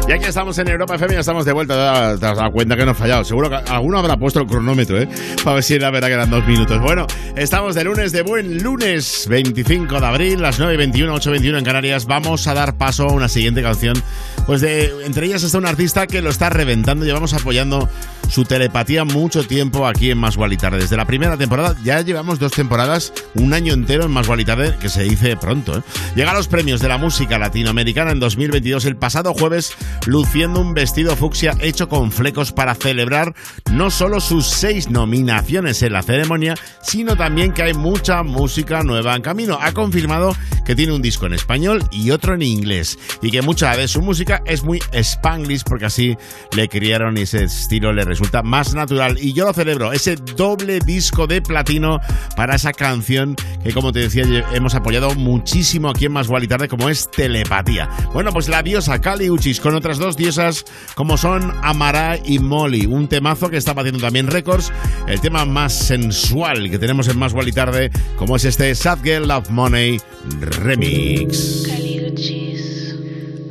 Y aquí estamos en Europa FM, ya estamos de vuelta. Te has dado cuenta que no he fallado. Seguro que alguno habrá puesto el cronómetro, ¿eh? Para ver si era verdad que eran dos minutos. Bueno, estamos de lunes, de buen lunes, 25 de abril, las 9.21, 8.21 en Canarias. Vamos a dar paso a una siguiente canción. Pues de entre ellas está un artista que lo está reventando. Llevamos apoyando su telepatía mucho tiempo aquí en Más Tarde. Desde la primera temporada, ya llevamos dos temporadas, un año entero en Más Tarde, que se dice pronto. ¿eh? Llega a los premios de la música latinoamericana en 2022, el pasado jueves, luciendo un vestido fucsia hecho con flecos para celebrar no solo sus seis nominaciones en la ceremonia, sino también que hay mucha música nueva en camino. Ha confirmado que tiene un disco en español y otro en inglés, y que mucha de su música es muy spanglish, porque así le criaron y ese estilo le resulta más natural. Y yo lo celebro, ese doble disco de platino para esa canción que, como te decía, hemos apoyado muchísimo aquí en Más y Tarde, como es Telepatía. Bueno, pues la diosa Kali Uchis con otras dos diosas como son Amara y Molly, un temazo que está batiendo también récords, el tema más sensual que tenemos en Más y Tarde, como es este Sad Girl Love Money Remix.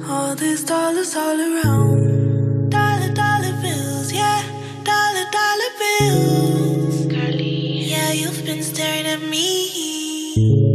All these dollars all around. Dollar, dollar bills, yeah. Dollar, dollar bills. Carly. Yeah, you've been staring at me.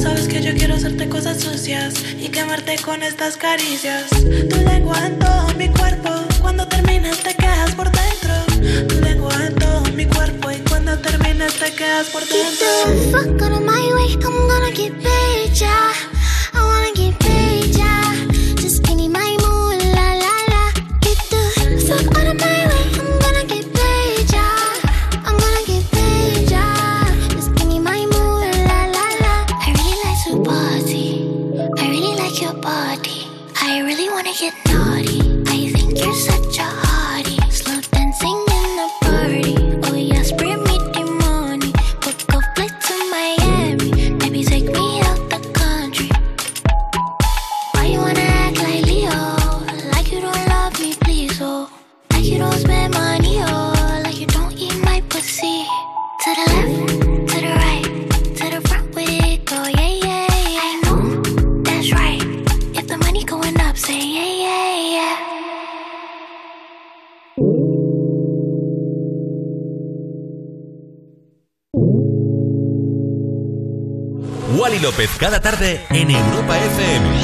Sabes que yo quiero hacerte cosas sucias y quemarte con estas caricias. Tu lengua en todo mi cuerpo, cuando terminas te quedas por dentro. Tu lengua en todo mi cuerpo y cuando terminas te quedas por dentro. Get the fuck out of my way, I'm gonna get paid, yeah. I wanna get paid. cada tarde en Europa FM.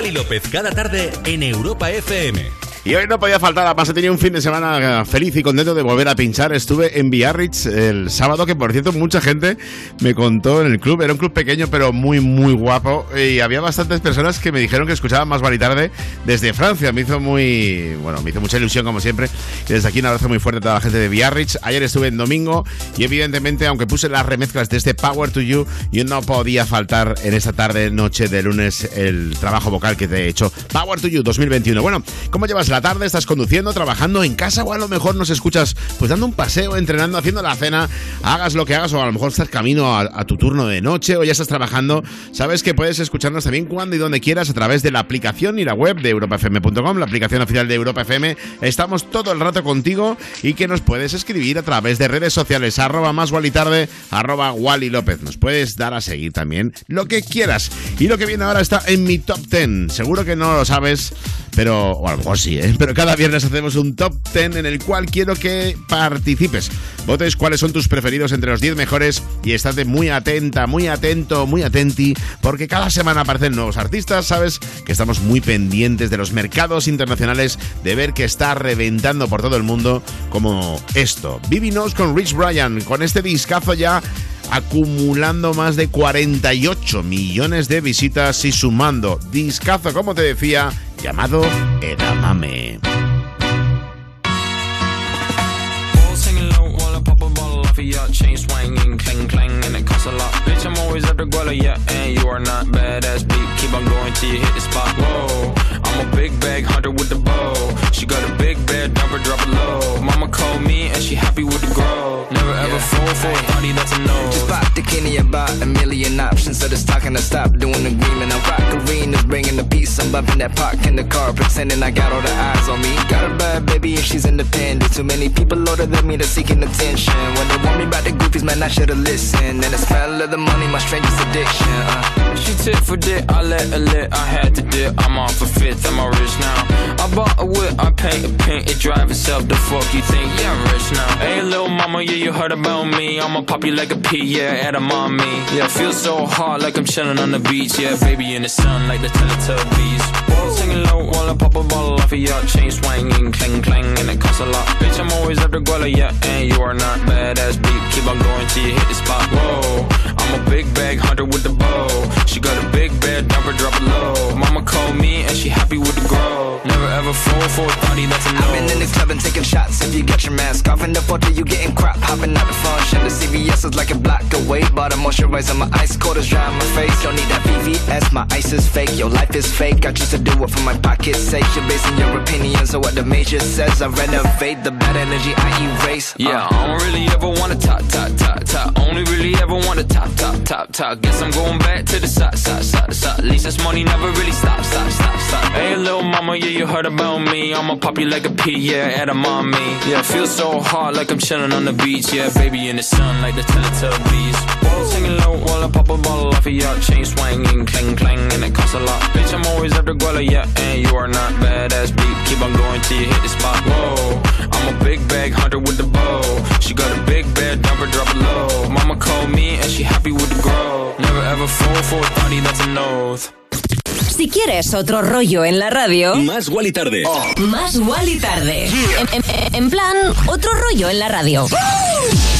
Wally López cada tarde en Europa FM. Y hoy no podía faltar, además he tenido un fin de semana feliz y contento de volver a pinchar. Estuve en Biarritz el sábado, que por cierto mucha gente me contó en el club. Era un club pequeño pero muy, muy guapo. Y había bastantes personas que me dijeron que escuchaban más Vale Tarde desde Francia. Me hizo muy, bueno, me hizo mucha ilusión como siempre. Y desde aquí un abrazo muy fuerte a toda la gente de Biarritz. Ayer estuve en domingo y evidentemente, aunque puse las remezclas de este Power to You, yo no podía faltar en esta tarde, noche de lunes, el trabajo vocal que te he hecho. Power to You 2021. Bueno, ¿cómo llevas la tarde? ¿Estás conduciendo, trabajando en casa o a lo mejor nos escuchas pues dando un paseo, entrenando, haciendo la cena? Hagas lo que hagas o a lo mejor estás camino a, tu turno de noche o ya estás trabajando. Sabes que puedes escucharnos también cuando y donde quieras a través de la aplicación y la web de europafm.com, la aplicación oficial de Europa FM. Estamos todo el rato contigo y que nos puedes escribir a través de redes sociales, arroba más Wally tarde, arroba Wally López. Nos puedes dar a seguir también lo que quieras. Y lo que viene ahora está en mi top 10. Seguro que no lo sabes, pero, o a lo mejor sí, ¿eh? Pero cada viernes hacemos un top 10 en el cual quiero que participes. Votes cuáles son tus preferidos entre los 10 mejores y estate muy atenta, muy atento, muy atenti, porque cada semana aparecen nuevos artistas, sabes que estamos muy pendientes de los mercados internacionales, de ver que está reventando por todo el mundo como esto. Vivi Knows con Rich Bryan, con este discazo ya acumulando más de 48 millones de visitas y sumando discazo, como te decía, llamado Edamame. Keep on going till you hit the spot. Whoa, I'm a big bag hunter with the bow. She got a big bed, number drop it low. Mama called me and she happy with the grow. Never ever fall for a body that's a no. Just pop the Kenny about a million options. So just talking to stop doing the agreement. I rock arenas, bringing the peace. I'm bumping that park in the car, pretending I got all the eyes on me. Got a bad baby and she's independent. Too many people older than me that's seeking attention. When they want me about the goofies, man, I should've listened. And the smell of the money, my strangest addiction. Uh. She tit for dick, I let lit, I had to dip. I'm off for fifth, I'm all rich now. I bought a whip, I paint a paint, it drive itself. The fuck you think? Yeah, I'm rich now. Hey, little mama, yeah, you heard about me. I'ma pop you like a pea, yeah, at a mommy. Yeah, feel so hot like I'm chilling on the beach. Yeah, baby in the sun like the Teletubbies. Whoa, singing low while I pop a bottle off of ya. Chain swinging, clang clang, and it costs a lot. Bitch, I'm always at the guala, yeah, and you are not badass beat. Keep on going till you hit the spot. Whoa, I'm a big bag hunter with the bow. She got a big bed, number drop it low. Mama called me and she happy with the grow. Never ever fall for a thotty that's a no. I've been in the club and taking shots. If you get your mask off in the photo, you getting crap. Hopping out the function. The CVS is like a block away. But I'm moisturizing my ice cold is dry on my face. Don't need that VVS. My ice is fake. Your life is fake. I just to do it for my pocket's sake. You're basing your opinions on what the major says. I renovate the bad energy I erase. Yeah, uh. I don't really ever wanna top, top, top, top. Only really ever wanna top, top, top, top. Guess I'm going back to the side, side, side, side. At least this money never really stop, stop, stop, stop. Hey, little mama, yeah, you heard about me. I'ma pop you like a pea, yeah, at a mommy. Yeah, feel so hot like I'm chilling on the beach. Yeah, baby in the sun like the Teletubbies. Whoa, singing low while I pop a bottle off of ya. Chain swinging, clang clang, and it costs a lot. Bitch, I'm always at the guala, yeah, and you are not badass beat. Keep on going till you hit the spot. Whoa, I'm a big bag hunter with the bow. She got a big bed, number drop it low. Mama called me and she happy with the grow. Never ever fall for a thotty that's an oath. Si quieres otro rollo en la radio, Más Wally tarde. más Wally tarde. En, en- en plan, otro rollo en la radio. I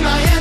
my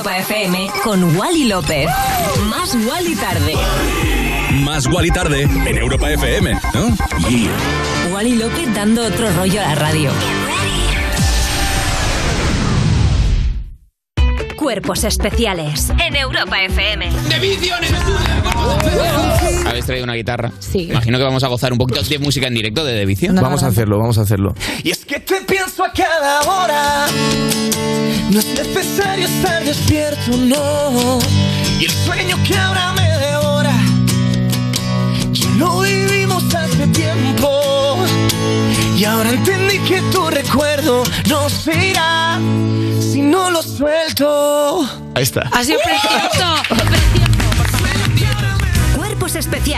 Europa FM. Con Wally López. Más Wally tarde. Más Wally tarde en Europa FM, ¿no? Wally López dando otro rollo a la radio. Cuerpos especiales en Europa FM. ¡De vicio ¿Habéis traído una guitarra? Sí. Imagino que vamos a gozar un poquito de música en directo de De Vicio. Vamos a hacerlo, vamos a hacerlo. Y es que te pienso a cada hora. No es necesario estar despierto, no. Y el sueño que ahora me devora. Ya lo vivimos hace tiempo. Y ahora entendí que tu recuerdo no se irá si no lo suelto. Ahí está. Ha sido precioso.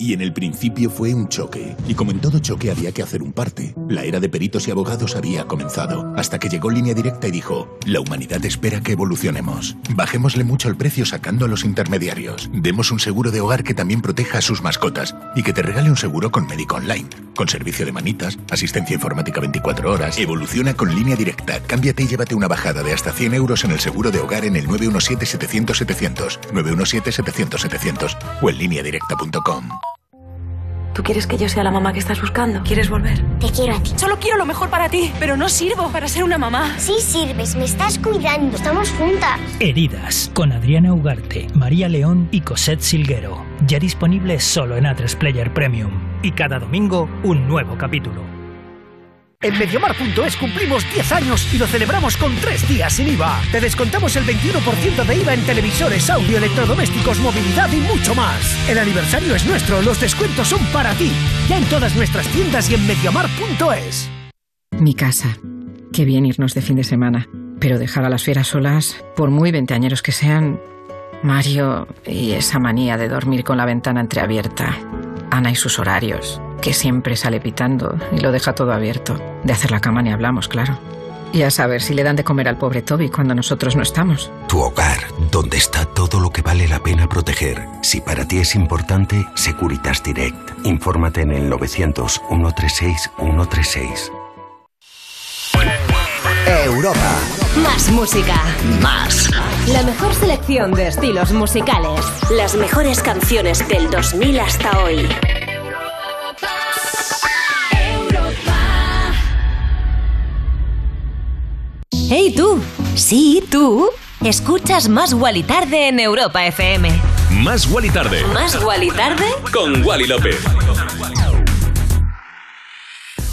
Y en el principio fue un choque. Y como en todo choque había que hacer un parte. La era de peritos y abogados había comenzado. Hasta que llegó Línea Directa y dijo, la humanidad espera que evolucionemos. Bajémosle mucho el precio sacando a los intermediarios. Demos un seguro de hogar que también proteja a sus mascotas. Y que te regale un seguro con médico online. Con servicio de manitas, asistencia informática 24 horas. Evoluciona con Línea Directa. Cámbiate y llévate una bajada de hasta 100 euros en el seguro de hogar en el 917-700-700. 917-700-700 o en lineadirecta.com. ¿Tú quieres que yo sea la mamá que estás buscando? ¿Quieres volver? Te quiero a ti. Solo quiero lo mejor para ti, pero no sirvo para ser una mamá. Sí sirves, me estás cuidando, estamos juntas. Heridas con Adriana Ugarte, María León y Cosette Silguero. Ya disponible solo en A3 Player Premium. Y cada domingo un nuevo capítulo. En Mediamar.es cumplimos 10 años y lo celebramos con 3 días sin IVA. Te descontamos el 21% de IVA en televisores, audio, electrodomésticos, movilidad y mucho más. El aniversario es nuestro, los descuentos son para ti. Ya en todas nuestras tiendas y en Mediamar.es. Mi casa. Qué bien irnos de fin de semana. Pero dejar a las fieras solas, por muy veinteañeros que sean, Mario y esa manía de dormir con la ventana entreabierta. Ana y sus horarios, que siempre sale pitando y lo deja todo abierto. De hacer la cama ni hablamos, claro. Y a saber si le dan de comer al pobre Toby cuando nosotros no estamos. Tu hogar, donde está todo lo que vale la pena proteger. Si para ti es importante, Securitas Direct. Infórmate en el 900 136 136. Europa. Más música. Más. La mejor selección de estilos musicales. Las mejores canciones del 2000 hasta hoy. ¡Hey tú! Sí, tú. Escuchas Más Wally Tarde en Europa FM. Más Wally tarde. ¿Más Wally Tarde? Con Wally López.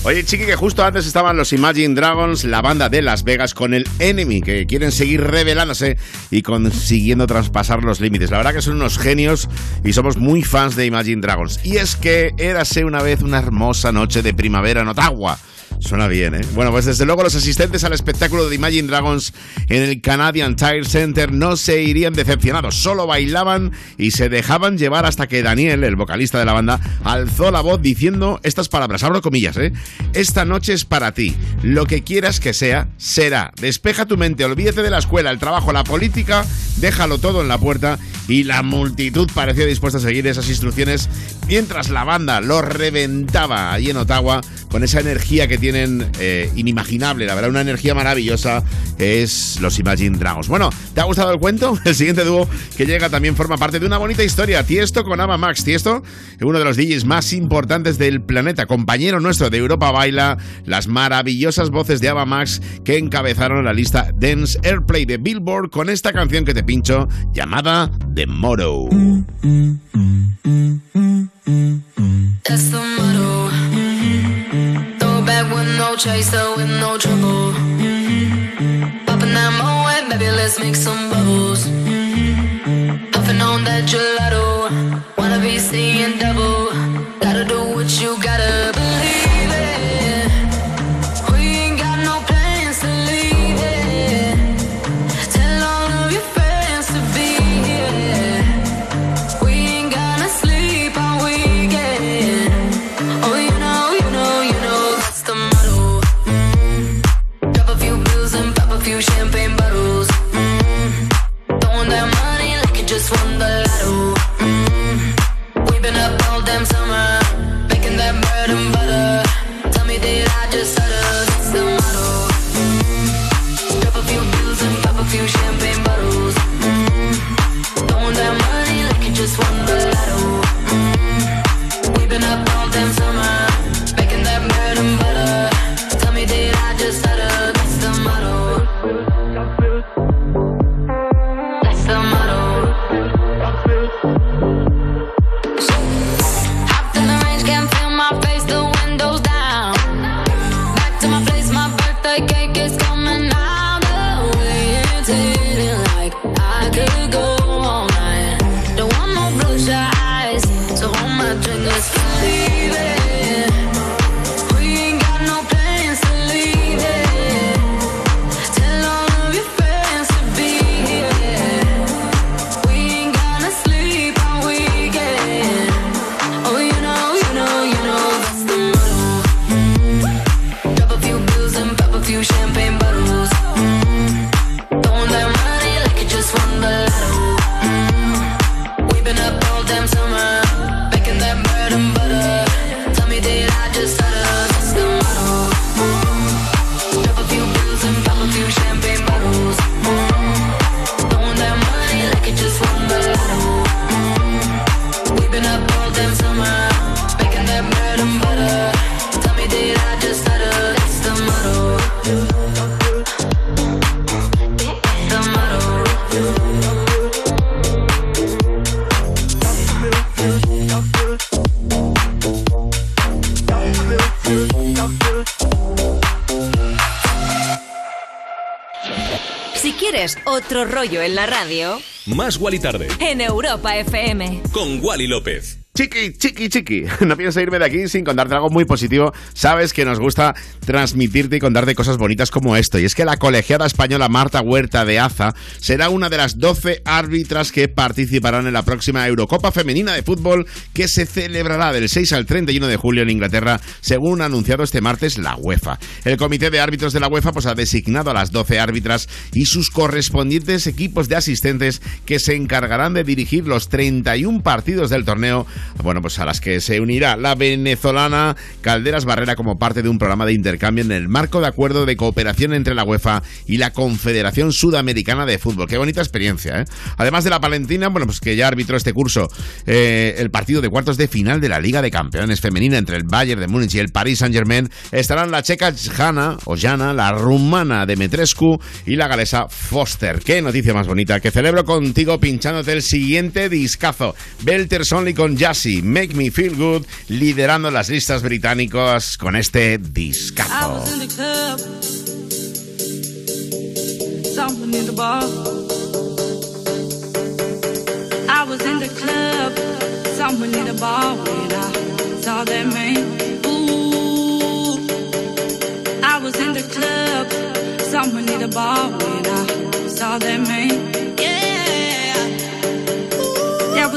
Oye, chiqui, que justo antes estaban los Imagine Dragons, la banda de Las Vegas, con el Enemy, que quieren seguir revelándose y consiguiendo traspasar los límites. La verdad que son unos genios y somos muy fans de Imagine Dragons. Y es que érase una vez una hermosa noche de primavera en Ottawa. Suena bien, ¿eh? Bueno, pues desde luego los asistentes al espectáculo de Imagine Dragons en el Canadian Tire Center no se irían decepcionados, solo bailaban y se dejaban llevar hasta que Daniel, el vocalista de la banda, alzó la voz diciendo estas palabras, abro comillas, ¿eh? Esta noche es para ti, lo que quieras que sea, será. Despeja tu mente, olvídate de la escuela, el trabajo, la política, déjalo todo en la puerta y la multitud parecía dispuesta a seguir esas instrucciones mientras la banda lo reventaba allí en Ottawa con esa energía que tienen eh, inimaginable, la verdad, una energía maravillosa es los Imagine Dragons. Bueno, ¿te ha gustado el cuento? El siguiente dúo que llega también forma parte de una bonita historia, Tiesto con Ava Max. Tiesto, uno de los DJs más importantes del planeta, compañero nuestro de Europa Baila, las maravillosas voces de Ava Max que encabezaron la lista Dance Airplay de Billboard con esta canción que te pincho llamada The motto. Back with no chaser, with no trouble. Popping that moe, baby, let's make some bubbles. Puffing on that gelato. Wanna be seeing double. Gotta do what you gotta rollo en la radio, Más Wally Tarde. en Europa FM. Con Wally López. Chiqui, chiqui, chiqui. No pienso irme de aquí sin contarte algo muy positivo. Sabes que nos gusta transmitirte y contarte cosas bonitas como esto. Y es que la colegiada española Marta Huerta de Aza será una de las 12 árbitras que participarán en la próxima Eurocopa Femenina de Fútbol que se celebrará del 6 al 31 de julio en Inglaterra, según ha anunciado este martes la UEFA. El comité de árbitros de la UEFA pues, ha designado a las 12 árbitras y sus correspondientes equipos de asistentes que se encargarán de dirigir los 31 partidos del torneo bueno, pues a las que se unirá la venezolana Calderas Barrera como parte de un programa de intercambio en el marco de acuerdo de cooperación entre la UEFA y la Confederación Sudamericana de Fútbol. Qué bonita experiencia, ¿eh? Además de la palentina, bueno, pues que ya arbitró este curso eh, el partido de cuartos de final de la Liga de Campeones Femenina entre el Bayern de Múnich y el Paris Saint-Germain, estarán la checa Jana o Jana, la rumana Demetrescu y la galesa Foster. Qué noticia más bonita, que celebro contigo pinchándote el siguiente discazo. Belter Only con Just Selassie, Make Me Feel Good, liderando las listas británicas con este discazo. was in the club. Someone a bar when I saw that. Yeah.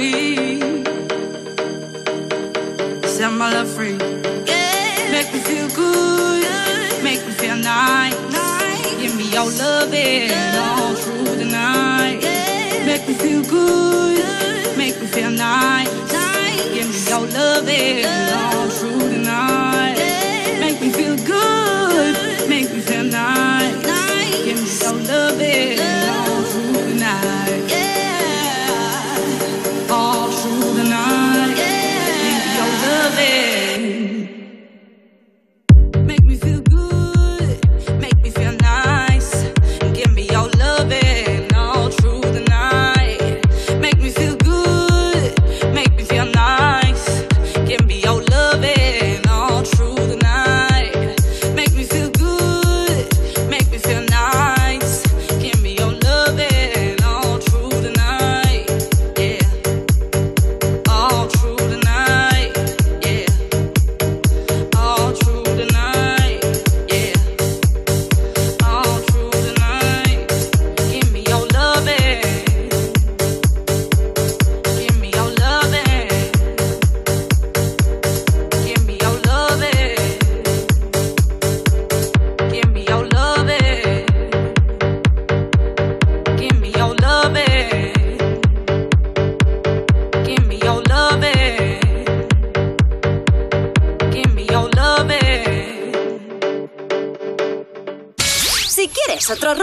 free. Set my love free. Yeah. Make me feel good. good. Make me feel nice. nice. Give me your love all through the night. Yeah. Make me feel good. good. Make me feel nice. nice. Give me your love all through the night. Yeah. Make me feel good. good. Make me feel nice. nice. Give me your love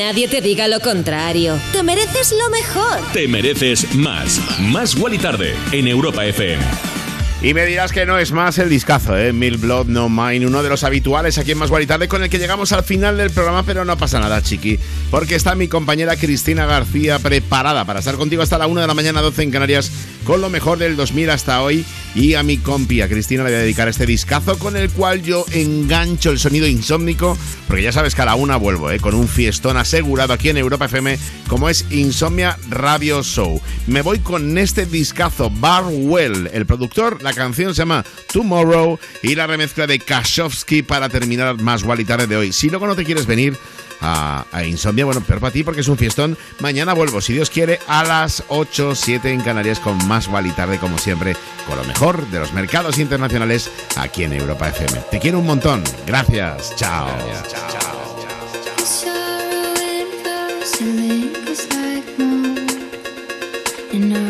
Nadie te diga lo contrario. Te mereces lo mejor. Te mereces más. Más Wally Tarde en Europa FM. Y me dirás que no es más el discazo, ¿eh? Mil Blood No Mine, uno de los habituales aquí en Más Tarde, con el que llegamos al final del programa, pero no pasa nada, chiqui, porque está mi compañera Cristina García preparada para estar contigo hasta la 1 de la mañana, 12 en Canarias, con lo mejor del 2000 hasta hoy. Y a mi compi, a Cristina, le voy a dedicar este discazo con el cual yo engancho el sonido insómnico, porque ya sabes que a la una vuelvo, ¿eh? con un fiestón asegurado aquí en Europa FM, como es Insomnia Radio Show. Me voy con este discazo, Barwell, el productor, la canción se llama Tomorrow y la remezcla de Kashowski para terminar más y tarde de hoy. Si luego no te quieres venir a, a Insomnia, bueno, peor para ti porque es un fiestón. Mañana vuelvo, si Dios quiere, a las 8, 7 en Canarias con más y tarde, como siempre, con lo mejor de los mercados internacionales aquí en Europa FM. Te quiero un montón. Gracias. Chao. In our white